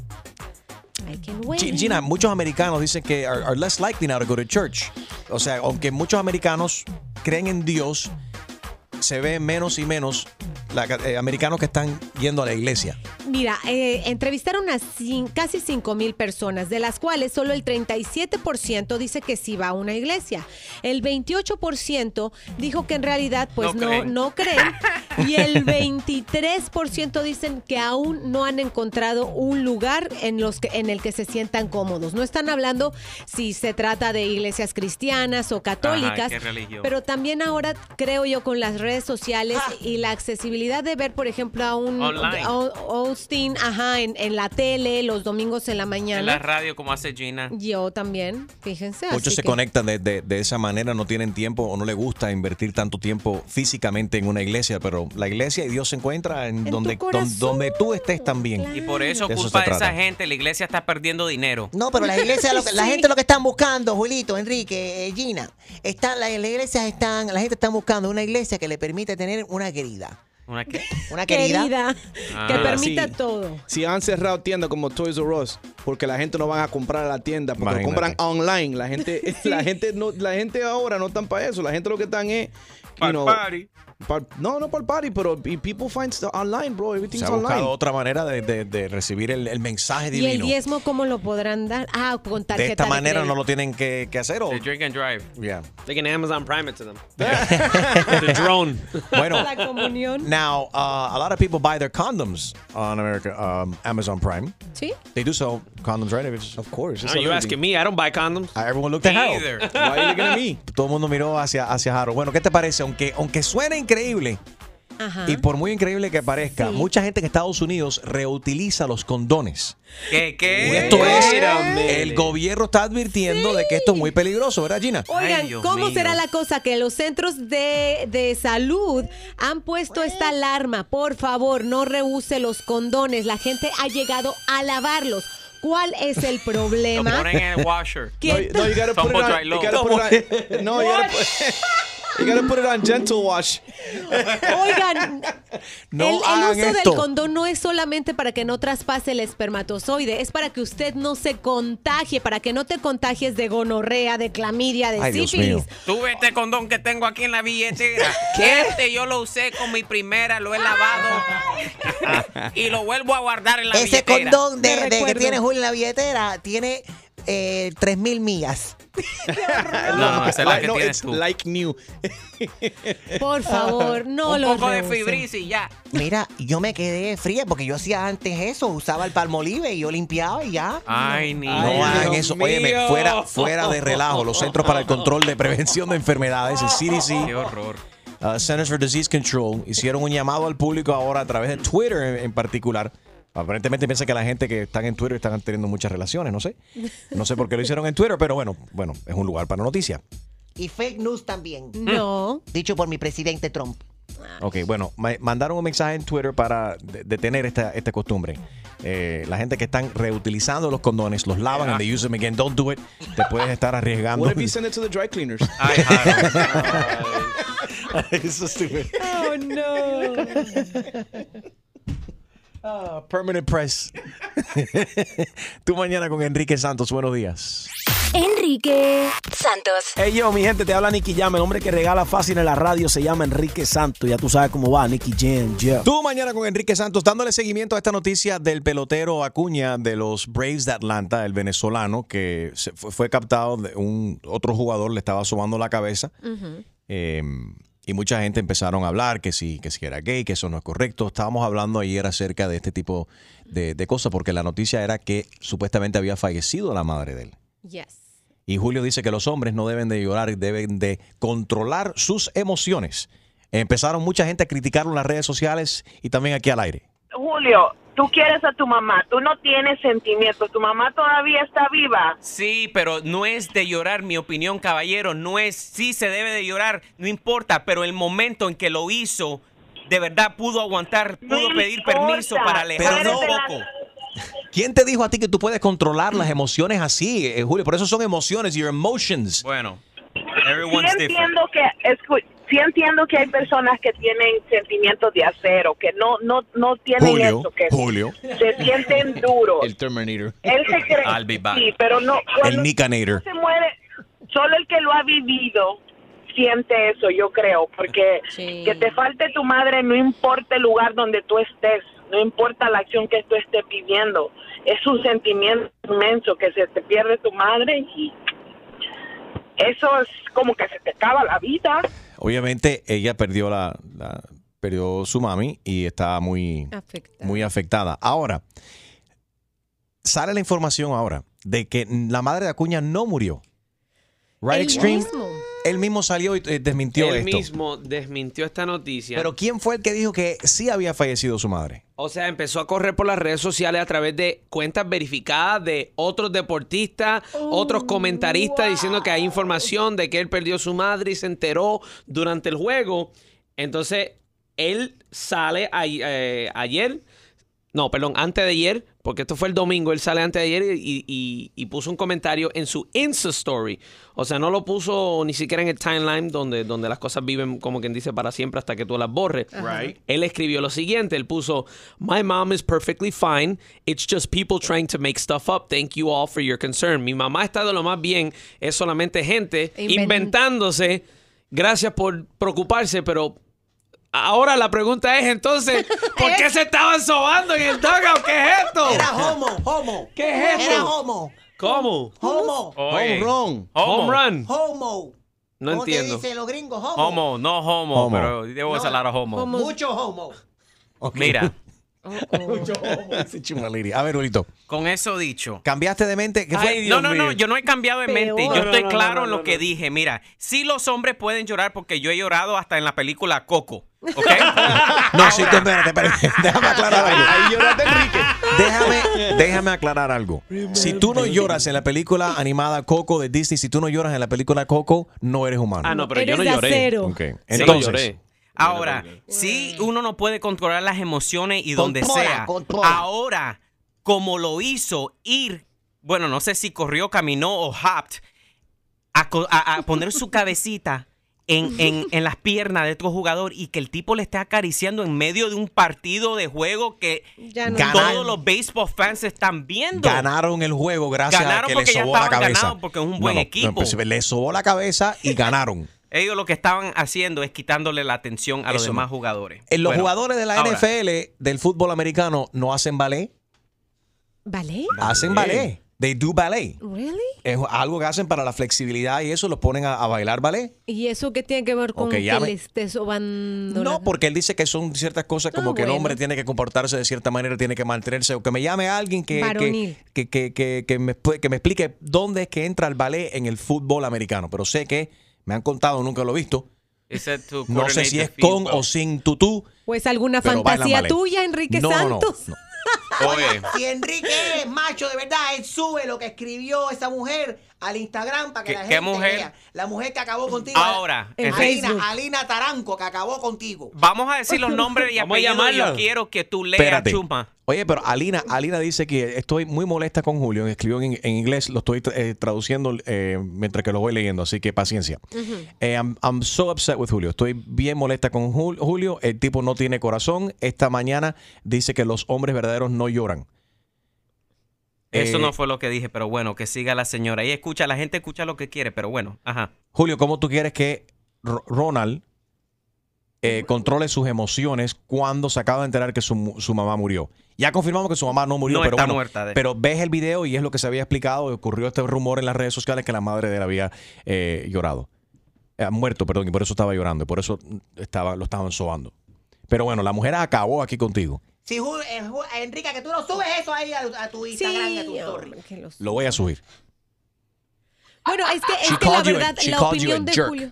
Gi- Gina, muchos americanos dicen que are, are less likely now to go to church. O sea, aunque muchos americanos creen en Dios, se ve menos y menos la eh, americanos que están yendo a la iglesia. Mira, eh, entrevistaron a cin- casi 5 mil personas, de las cuales solo el 37% dice que sí va a una iglesia. El 28% dijo que en realidad pues No no, creen. no creen. *laughs* Y el 23% dicen que aún no han encontrado un lugar en, los que, en el que se sientan cómodos. No están hablando si se trata de iglesias cristianas o católicas. Pero también ahora creo yo con las redes sociales y la accesibilidad de ver, por ejemplo, a un Online. a un Austin, ajá, en, en la tele los domingos en la En mañana. la radio, como hace Gina. Yo también, fíjense. Muchos se que- conectan de, de- de esa manera, no tienen tiempo o no les gusta invertir tanto tiempo físicamente en una iglesia, pero la iglesia y Dios se encuentra en, donde, don- donde tú estés también. Y por eso, De eso culpa se de esa gente, la iglesia está perdiendo dinero. No, pero la iglesia, lo que- la *laughs* gente lo que están buscando, Julito, Enrique, eh, Gina, están, las iglesias están, la gente está buscando una iglesia que le permite tener una querida. ¿Una qué? *laughs* Una querida. Querida, que Ah, permita sí. todo. Si han cerrado tiendas como Toys R Us, porque la gente no va a comprar a la tienda, porque lo compran online. La gente, *laughs* la gente no, la gente ahora no están para eso. La gente lo que están es, you know, par- no, no el party, pero y people find stuff online, bro. Se Everything's ha buscado online. otra manera de, de- de recibir el, el mensaje ¿Y el divino. diezmo cómo lo podrán dar? Ah, con tarjeta De esta manera no lo tienen que, que hacer. ¿o? drink and drive. Yeah. They can Amazon Prime it to them. *laughs* the drone. Bueno, *laughs* La comunión. now uh, a lot of people buy their condoms on America, um, Amazon Prime. ¿Sí? They do sell condoms, right? Of course. Are you asking me? I don't buy condoms. Everyone looked at Harold. Either. Why are you looking at me? *laughs* Todo el mundo miró hacia, hacia Harold. Bueno, ¿qué te parece? Aunque, aunque suene increíble, Ajá. Y por muy increíble que parezca, mucha gente en Estados Unidos reutiliza los condones. ¿Qué? Y ¿Qué? esto es, Mírame. el gobierno está advirtiendo de que esto es muy peligroso, ¿verdad, Gina? Oigan, ¿cómo mío. será la cosa que los centros de, de salud han puesto esta alarma? Por favor, no rehúse los condones. La gente ha llegado a lavarlos. ¿Cuál es el *laughs* Lo problema? ponen en el washer. ¿Quién- No, you gotta put it on. You gotta put it on. No, you gotta put, *laughs* *laughs* you gotta put it on gentle wash. Oigan, No el, el uso esto. del condón no es solamente para que no traspase el espermatozoide, es para que usted no se contagie, para que no te contagies de gonorrea, de clamidia, de Ay, sífilis. Tú ves este condón que tengo aquí en la billetera. Este yo lo usé con mi primera, lo he lavado y lo vuelvo a guardar en la Ese billetera. condón de, que tiene Julio en la billetera tiene eh, 3.000 millas. *laughs* No, no, esa es la que no, tienes tú. like new. *laughs* Por favor, no Un lo poco de fibris y ya. Mira, yo me quedé fría porque yo hacía antes eso, usaba el palmolive y yo limpiaba y ya. Ay, ni. No hagan eso. Óyeme, mío. fuera, fuera de relajo. Los Centros para el Control de Prevención de Enfermedades, el Qué CDC, horror. uh, Centers for Disease Control, hicieron un llamado al público ahora a través de Twitter en, en particular. Aparentemente piensa que la gente que están en Twitter están teniendo muchas relaciones, no sé. No sé por qué lo hicieron en Twitter, pero bueno, bueno, es un lugar para noticias. Y fake news también. No. *laughs* Dicho por mi presidente Trump. Ok, bueno, ma- mandaron un mensaje en Twitter para de- detener esta, esta costumbre. Eh, la gente que están reutilizando los condones, los lavan and they use them again. Don't do it. Te puedes estar arriesgando. What if you send it to the dry cleaners? *laughs* Ay, Eso es estúpido. Oh, no. Ah, permanent press. *laughs* Tú mañana con Enrique Santos. Buenos días. Enrique Santos. Hey yo, mi gente, te habla Nicky Jam. El hombre que regala fácil en la radio se llama Enrique Santos. Ya tú sabes cómo va, Nicky Jam. Yeah. Tú mañana con Enrique Santos dándole seguimiento a esta noticia del pelotero Acuña de los Braves de Atlanta, el venezolano que se fue, fue captado de un otro jugador le estaba sobando la cabeza. Eh, y mucha gente empezaron a hablar que sí, que sí era gay, que eso no es correcto. Estábamos hablando ayer acerca de este tipo de, de cosas porque la noticia era que supuestamente había fallecido la madre de él. Yes. Y Julio dice que los hombres no deben de llorar, deben de controlar sus emociones. Empezaron mucha gente a criticarlo en las redes sociales y también aquí al aire. Julio, tú quieres a tu mamá, tú no tienes sentimientos, tu mamá todavía está viva. Sí, pero no es de llorar, mi opinión, caballero. No es, sí se debe de llorar, no importa, pero el momento en que lo hizo, de verdad pudo aguantar, pudo pedir permiso para alejarse Pero un no. poco. ¿Quién te dijo a ti que tú puedes controlar las emociones así, eh, Julio? Por eso son emociones, your emotions. Bueno, Sí everyone's different. entiendo que escu- sí entiendo que hay personas que tienen sentimientos de acero, que no no no tienen Julio, eso, que Julio. se sienten duros. El Terminator. Él se cree, I'll be back. sí, pero no El Nicanator. se muere, solo el que lo ha vivido siente eso, yo creo, porque que te falte tu madre no importa el lugar donde tú estés, no importa la acción que tú estés viviendo, es un sentimiento inmenso que se te pierde tu madre y eso es como que se te acaba la vida. Obviamente ella perdió la, la- perdió su mami y está muy muy afectada. Ahora sale la información ahora de que la madre de Acuña no murió. Right Él Extreme. mismo. Él mismo salió y eh, desmintió Él esto. mismo desmintió esta noticia. Pero ¿quién fue el que dijo que sí había fallecido su madre? O sea, empezó a correr por las redes sociales a través de cuentas verificadas de otros deportistas, otros comentaristas diciendo que hay información de que él perdió su madre y se enteró durante el juego. Entonces, él sale a- eh, ayer, no, perdón, antes de ayer, porque esto fue el domingo, él sale antes de ayer y, y- y puso un comentario en su Insta Story. O sea, no lo puso ni siquiera en el timeline donde, donde las cosas viven, como quien dice, para siempre hasta que tú las borres. Right. Él escribió lo siguiente, él puso, My mom is perfectly fine. It's just people trying to make stuff up. Thank you all for your concern. Mi mamá está de lo más bien. Es solamente gente Inven- inventándose. Gracias por preocuparse, pero ahora la pregunta es entonces, ¿por qué se estaban sobando en el dugout? ¿Qué es esto? Era homo, homo. ¿Qué es esto? Era homo. ¿Cómo? Homo. Oye. Home run. Home run. Homo. No ¿Cómo entiendo. te dicen los gringos? Homo. Homo, no homo, Homo. pero debo No, hablar a homo. Mucho homo. Mira, *laughs* *laughs* A ver, Julito. Con eso dicho. ¿Cambiaste de mente? ¿Qué fue? no, no, no, yo no he cambiado de mente. Peor. Yo No, estoy no, claro no, en lo no, que no. dije. Mira, sí los hombres pueden llorar porque yo he llorado hasta en la película Coco. ¿Ok? *laughs* *laughs* No, sí, tú, espérate, espérate. Déjame aclarar algo. Ahí lloraste, Enrique. Déjame, déjame aclarar algo. Si tú no lloras en la película animada Coco de Disney, si tú no lloras en la película Coco, no eres humano. Ah, no, pero yo no lloré. acero. Ok. Sí, Entonces, lloré. Ahora, si uno no puede controlar las emociones y donde Controla, sea. controla. Ahora, como lo hizo ir, bueno, no sé si corrió, caminó o hopped, a, co- a- a poner su cabecita en, en- en las piernas de otro jugador y que el tipo le esté acariciando en medio de un partido de juego que Ya no. todos los baseball fans están viendo. ganaron el juego gracias Ganaron a que le porque ya sobó la estaban cabeza. ganados porque es un buen equipo. pues, le sobó la cabeza y ganaron. Ellos lo que estaban haciendo es quitándole la atención a los demás no. jugadores. Eh, Los Bueno, jugadores de la ahora, NFL, del fútbol americano, no hacen ballet. ¿Ballet? Hacen ballet. They do ballet. ¿Really? Es algo que hacen para la flexibilidad y eso los ponen a, a bailar ballet. ¿Y eso qué tiene que ver con que ya me- le esté sobando No, porque él dice que son ciertas cosas como Ah, que el hombre tiene que comportarse de cierta manera, tiene que mantenerse, o que me llame alguien que, que, que, que, que me, que me explique dónde es que entra el ballet en el fútbol americano. Pero sé que me han contado, nunca lo he visto. No sé si es con o sin tutú. Pues alguna Pero bailan fantasía ballet. tuya, Enrique No, no, no, Santos. *laughs* Oye. Si Enrique es macho de verdad, él sube lo que escribió esa mujer al Instagram para que ¿Qué- la qué gente mujer? vea. La mujer que acabó contigo. Ahora, en Alina, Facebook. Alina Taranco, que acabó contigo. Vamos a decir los nombres y *laughs* Vamos a apellidos. y llamarla. Yo quiero que tú leas, Espérate. Chuma. Oye, pero Alina, Alina dice que estoy muy molesta con Julio. Escribió en, en inglés, lo estoy eh, traduciendo eh, mientras que lo voy leyendo, así que paciencia. Eh, I'm, I'm so upset with Julio. Estoy bien molesta con Jul- Julio. El tipo no tiene corazón. Esta mañana dice que los hombres verdaderos no lloran. Eso Eh, no fue lo que dije, pero bueno, que siga la señora. Y escucha, la gente escucha lo que quiere, pero bueno, ajá. Julio, ¿cómo tú quieres que Ro- Ronald eh, controle sus emociones cuando se acaba de enterar que su, mu- su mamá murió? Ya confirmamos que su mamá no murió, No pero está bueno, muerta de- pero ves el video y es lo que se había explicado. Ocurrió este rumor en las redes sociales que la madre de él había eh, llorado. Eh, muerto, perdón, y por eso estaba llorando, y por eso estaba, lo estaban sobando. Pero bueno, la mujer acabó aquí contigo. Si Ju- eh, Ju- Enrique, que tú no subes eso ahí a, a tu Instagram y a tu story. Lo voy a subir. Bueno, es que, es que la a- verdad, la opinión de. *laughs* Julio.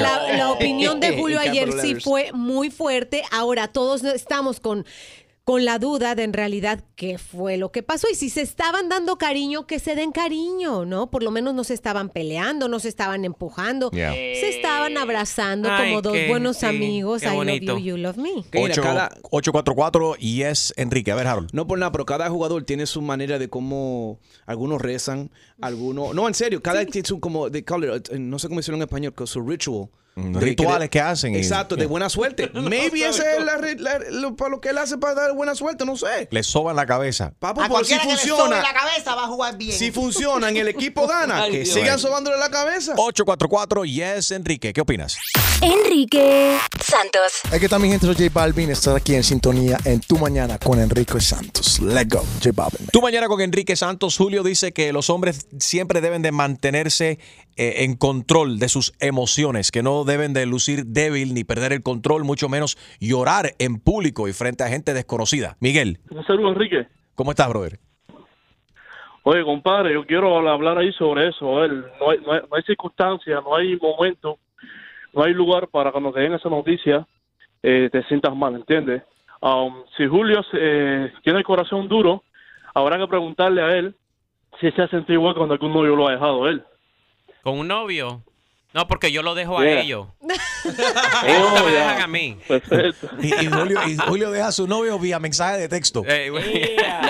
La, la opinión de Julio ayer sí fue muy fuerte. Ahora todos estamos con, con la duda de en realidad qué fue lo que pasó. Y si se estaban dando cariño, que se den cariño, ¿no? Por lo menos no se estaban peleando, no se estaban empujando. Yeah. Se estaban abrazando Ay, como dos qué- buenos sí, amigos. I love you, you love me. Ocho- 844 y es Enrique. A ver, Harold. No por nada, pero cada jugador tiene su manera de cómo algunos rezan, algunos... No, en serio, cada tiene su como, they call it, uh, no sé cómo decirlo en español, que su ritual. Rituales que hacen y- Exacto, de buena suerte. *laughs* Maybe ese es la re- la- lo, para lo que él hace para dar buena suerte, no sé. Le soban la cabeza. Papo, A si que le funciona, la cabeza va a jugar bien. si funciona, en el equipo *laughs* gana, Ay, que Dios. sigan sobándole la cabeza. 844 yes Enrique. ¿Qué opinas? Enrique Santos. Aquí está mi gente, soy J Balvin, estar aquí en sintonía en Tu Mañana con Enrique Santos. Let's go, J Balvin. Tu mañana con Enrique Santos. Julio dice que los hombres siempre deben de mantenerse eh, en control de sus emociones, que no deben de lucir débil ni perder el control, mucho menos llorar en público y frente a gente desconocida. Miguel, Un saludo, Enrique. ¿cómo estás, brother? Oye, compadre, yo quiero hablar ahí sobre eso. A ver, no, hay, no, hay, no hay circunstancia, no hay momento, no hay lugar para cuando te den esa noticia eh, te sientas mal, ¿entiendes? Um, si Julio eh, tiene el corazón duro, habrá que preguntarle a él si se ha sentido igual cuando algún novio lo ha dejado él. ¿Con un novio? No, porque yo lo dejo Yeah. a ellos. *laughs* ellos no me dejan a mí. Perfecto. Y, y Julio, y Julio deja a su novio vía mensaje de texto.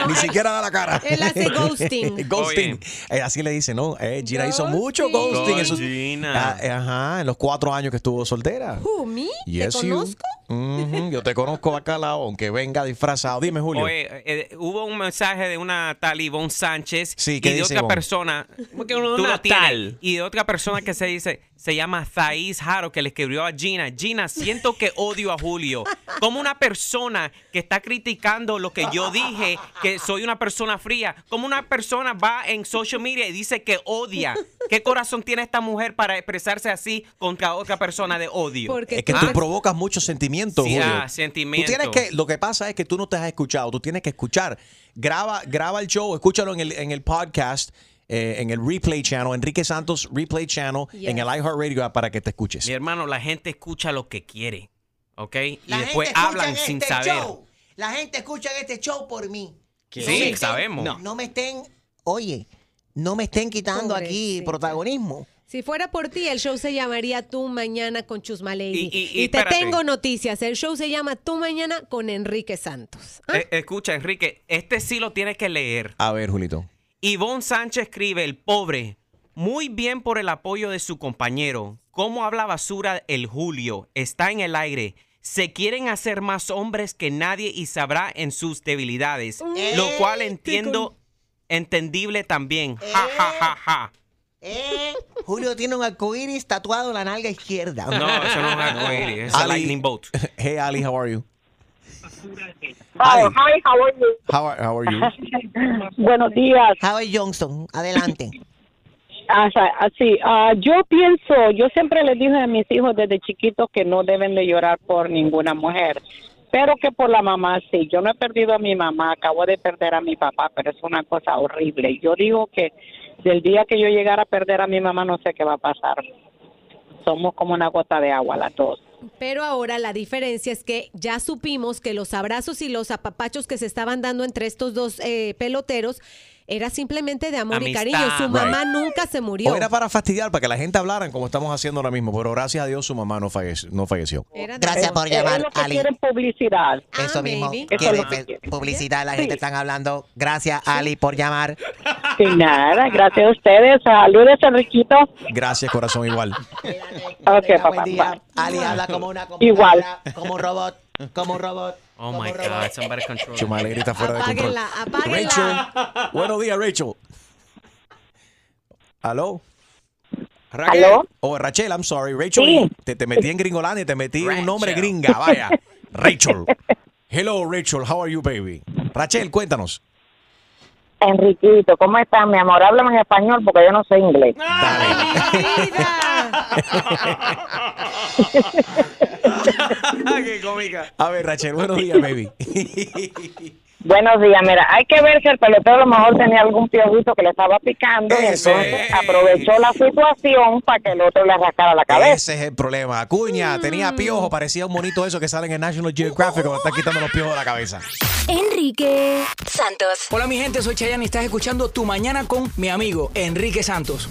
Ni siquiera da la cara. Él hace *laughs* ghosting. *laughs* ghosting. Eh, así le dice, ¿no? Eh, Gina hizo mucho ghosting. en sus- Ah, eh, ajá, en los cuatro años que estuvo soltera. Who, me? Yes, ¿Te you. conozco? Yo te conozco acá al lado, aunque venga disfrazado. Dime, Julio. Oye, eh, hubo un mensaje de una tal Ivonne Sánchez Sí, y ¿qué de dice otra Ivonne? persona. Porque tú una lo tienes, tal. Y de otra persona que se dice, se llama Thais Haro, que le escribió a Gina. Gina, siento que odio a Julio. Como una persona que está criticando lo que yo dije, que soy una persona fría. Como una persona va en social media y dice que odia. ¿Qué corazón tiene esta mujer para expresarse así contra otra persona de odio? es que tú provocas muchos sentimientos, Sí, Julio. ah, sentimientos. Tú tienes que, lo que pasa es que tú no te has escuchado, tú tienes que escuchar. Graba, graba el show, escúchalo en el, en el podcast, eh, en el Replay Channel, Enrique Santos Replay Channel, en el iHeartRadio app para que te escuches. Mi hermano, la gente escucha lo que quiere, ¿ok? Y La después hablan sin este saber. show. La gente escucha este show por mí. Sí, No me estén- sabemos. No. no me estén, oye, no me estén quitando aquí protagonismo. Si fuera por ti, el show se llamaría Tú Mañana con Chusma Lady. Y- y- y te espérate. tengo noticias. El show se llama Tú Mañana con Enrique Santos. Eh, escucha, Enrique, este sí lo tienes que leer. A ver, Julito. Ivonne Sánchez escribe, el pobre, muy bien por el apoyo de su compañero. ¿Cómo habla basura el Julio? Está en el aire. Se quieren hacer más hombres que nadie y sabrá en sus debilidades. Lo cual entiendo, entendible también. Ja, ja, ja, ja. Eh, Julio tiene un arcoíris tatuado en la nalga izquierda. No, eso no es un arcoíris, es lightning bolt. *laughs* Hey, Ali, how are you? Oh, hi, how are you? How are, how are you? *laughs* Buenos días. Howard Johnston, adelante. Así, así, ah, yo pienso, yo siempre les dije a mis hijos desde chiquitos que no deben de llorar por ninguna mujer, pero que por la mamá sí. Yo no he perdido a mi mamá, acabo de perder a mi papá, pero es una cosa horrible. Yo digo que del día que yo llegara a perder a mi mamá, no sé qué va a pasar. Somos como una gota de agua las dos. Pero ahora la diferencia es que ya supimos que los abrazos y los apapachos que se estaban dando entre estos dos eh, peloteros era simplemente de amor y cariño. Su mamá Right. nunca se murió. O era para fastidiar, para que la gente hablara como estamos haciendo ahora mismo, pero gracias a Dios su mamá no falleció. No falleció. Gracias por Es llamar, lo que Ali. quieren publicidad. Eso mismo. es que pe- quieren. publicidad, la Sí. gente están hablando. Gracias, Ali, por llamar. Sin nada, gracias a ustedes. Saludos, Enriquito. Gracias, corazón, igual. Ok, papá. Buen día. bye. Ali habla como una Igual. computadora, como un robot, como un robot. Oh my God, somebody control. Chumaleri está fuera de control. Apáguenla. Rachel, buenos días, Rachel. ¿Aló? ¿Aló? Oh, Rachel, I'm sorry. Rachel, Sí. te, te metí en Gringolandia y te metí un nombre gringa, vaya. *laughs* Rachel. Hello, Rachel. How are you, baby? Rachel, cuéntanos. Enriquito, ¿cómo estás, mi amor? Háblame en español porque yo no sé inglés. *laughs* Qué cómica. A ver, Rachel, buenos días, baby. *laughs* Buenos días, mira, hay que ver si el pelotero a lo mejor tenía algún piojito que le estaba picando y entonces aprovechó la situación para que el otro le arrancara la cabeza. Ese es el problema. Acuña, tenía piojo, parecía un monito eso que sale en el National Geographic cuando está quitando los piojos de la cabeza. Enrique Santos. Hola mi gente, soy Chayanne y estás escuchando Tu Mañana con mi amigo Enrique Santos.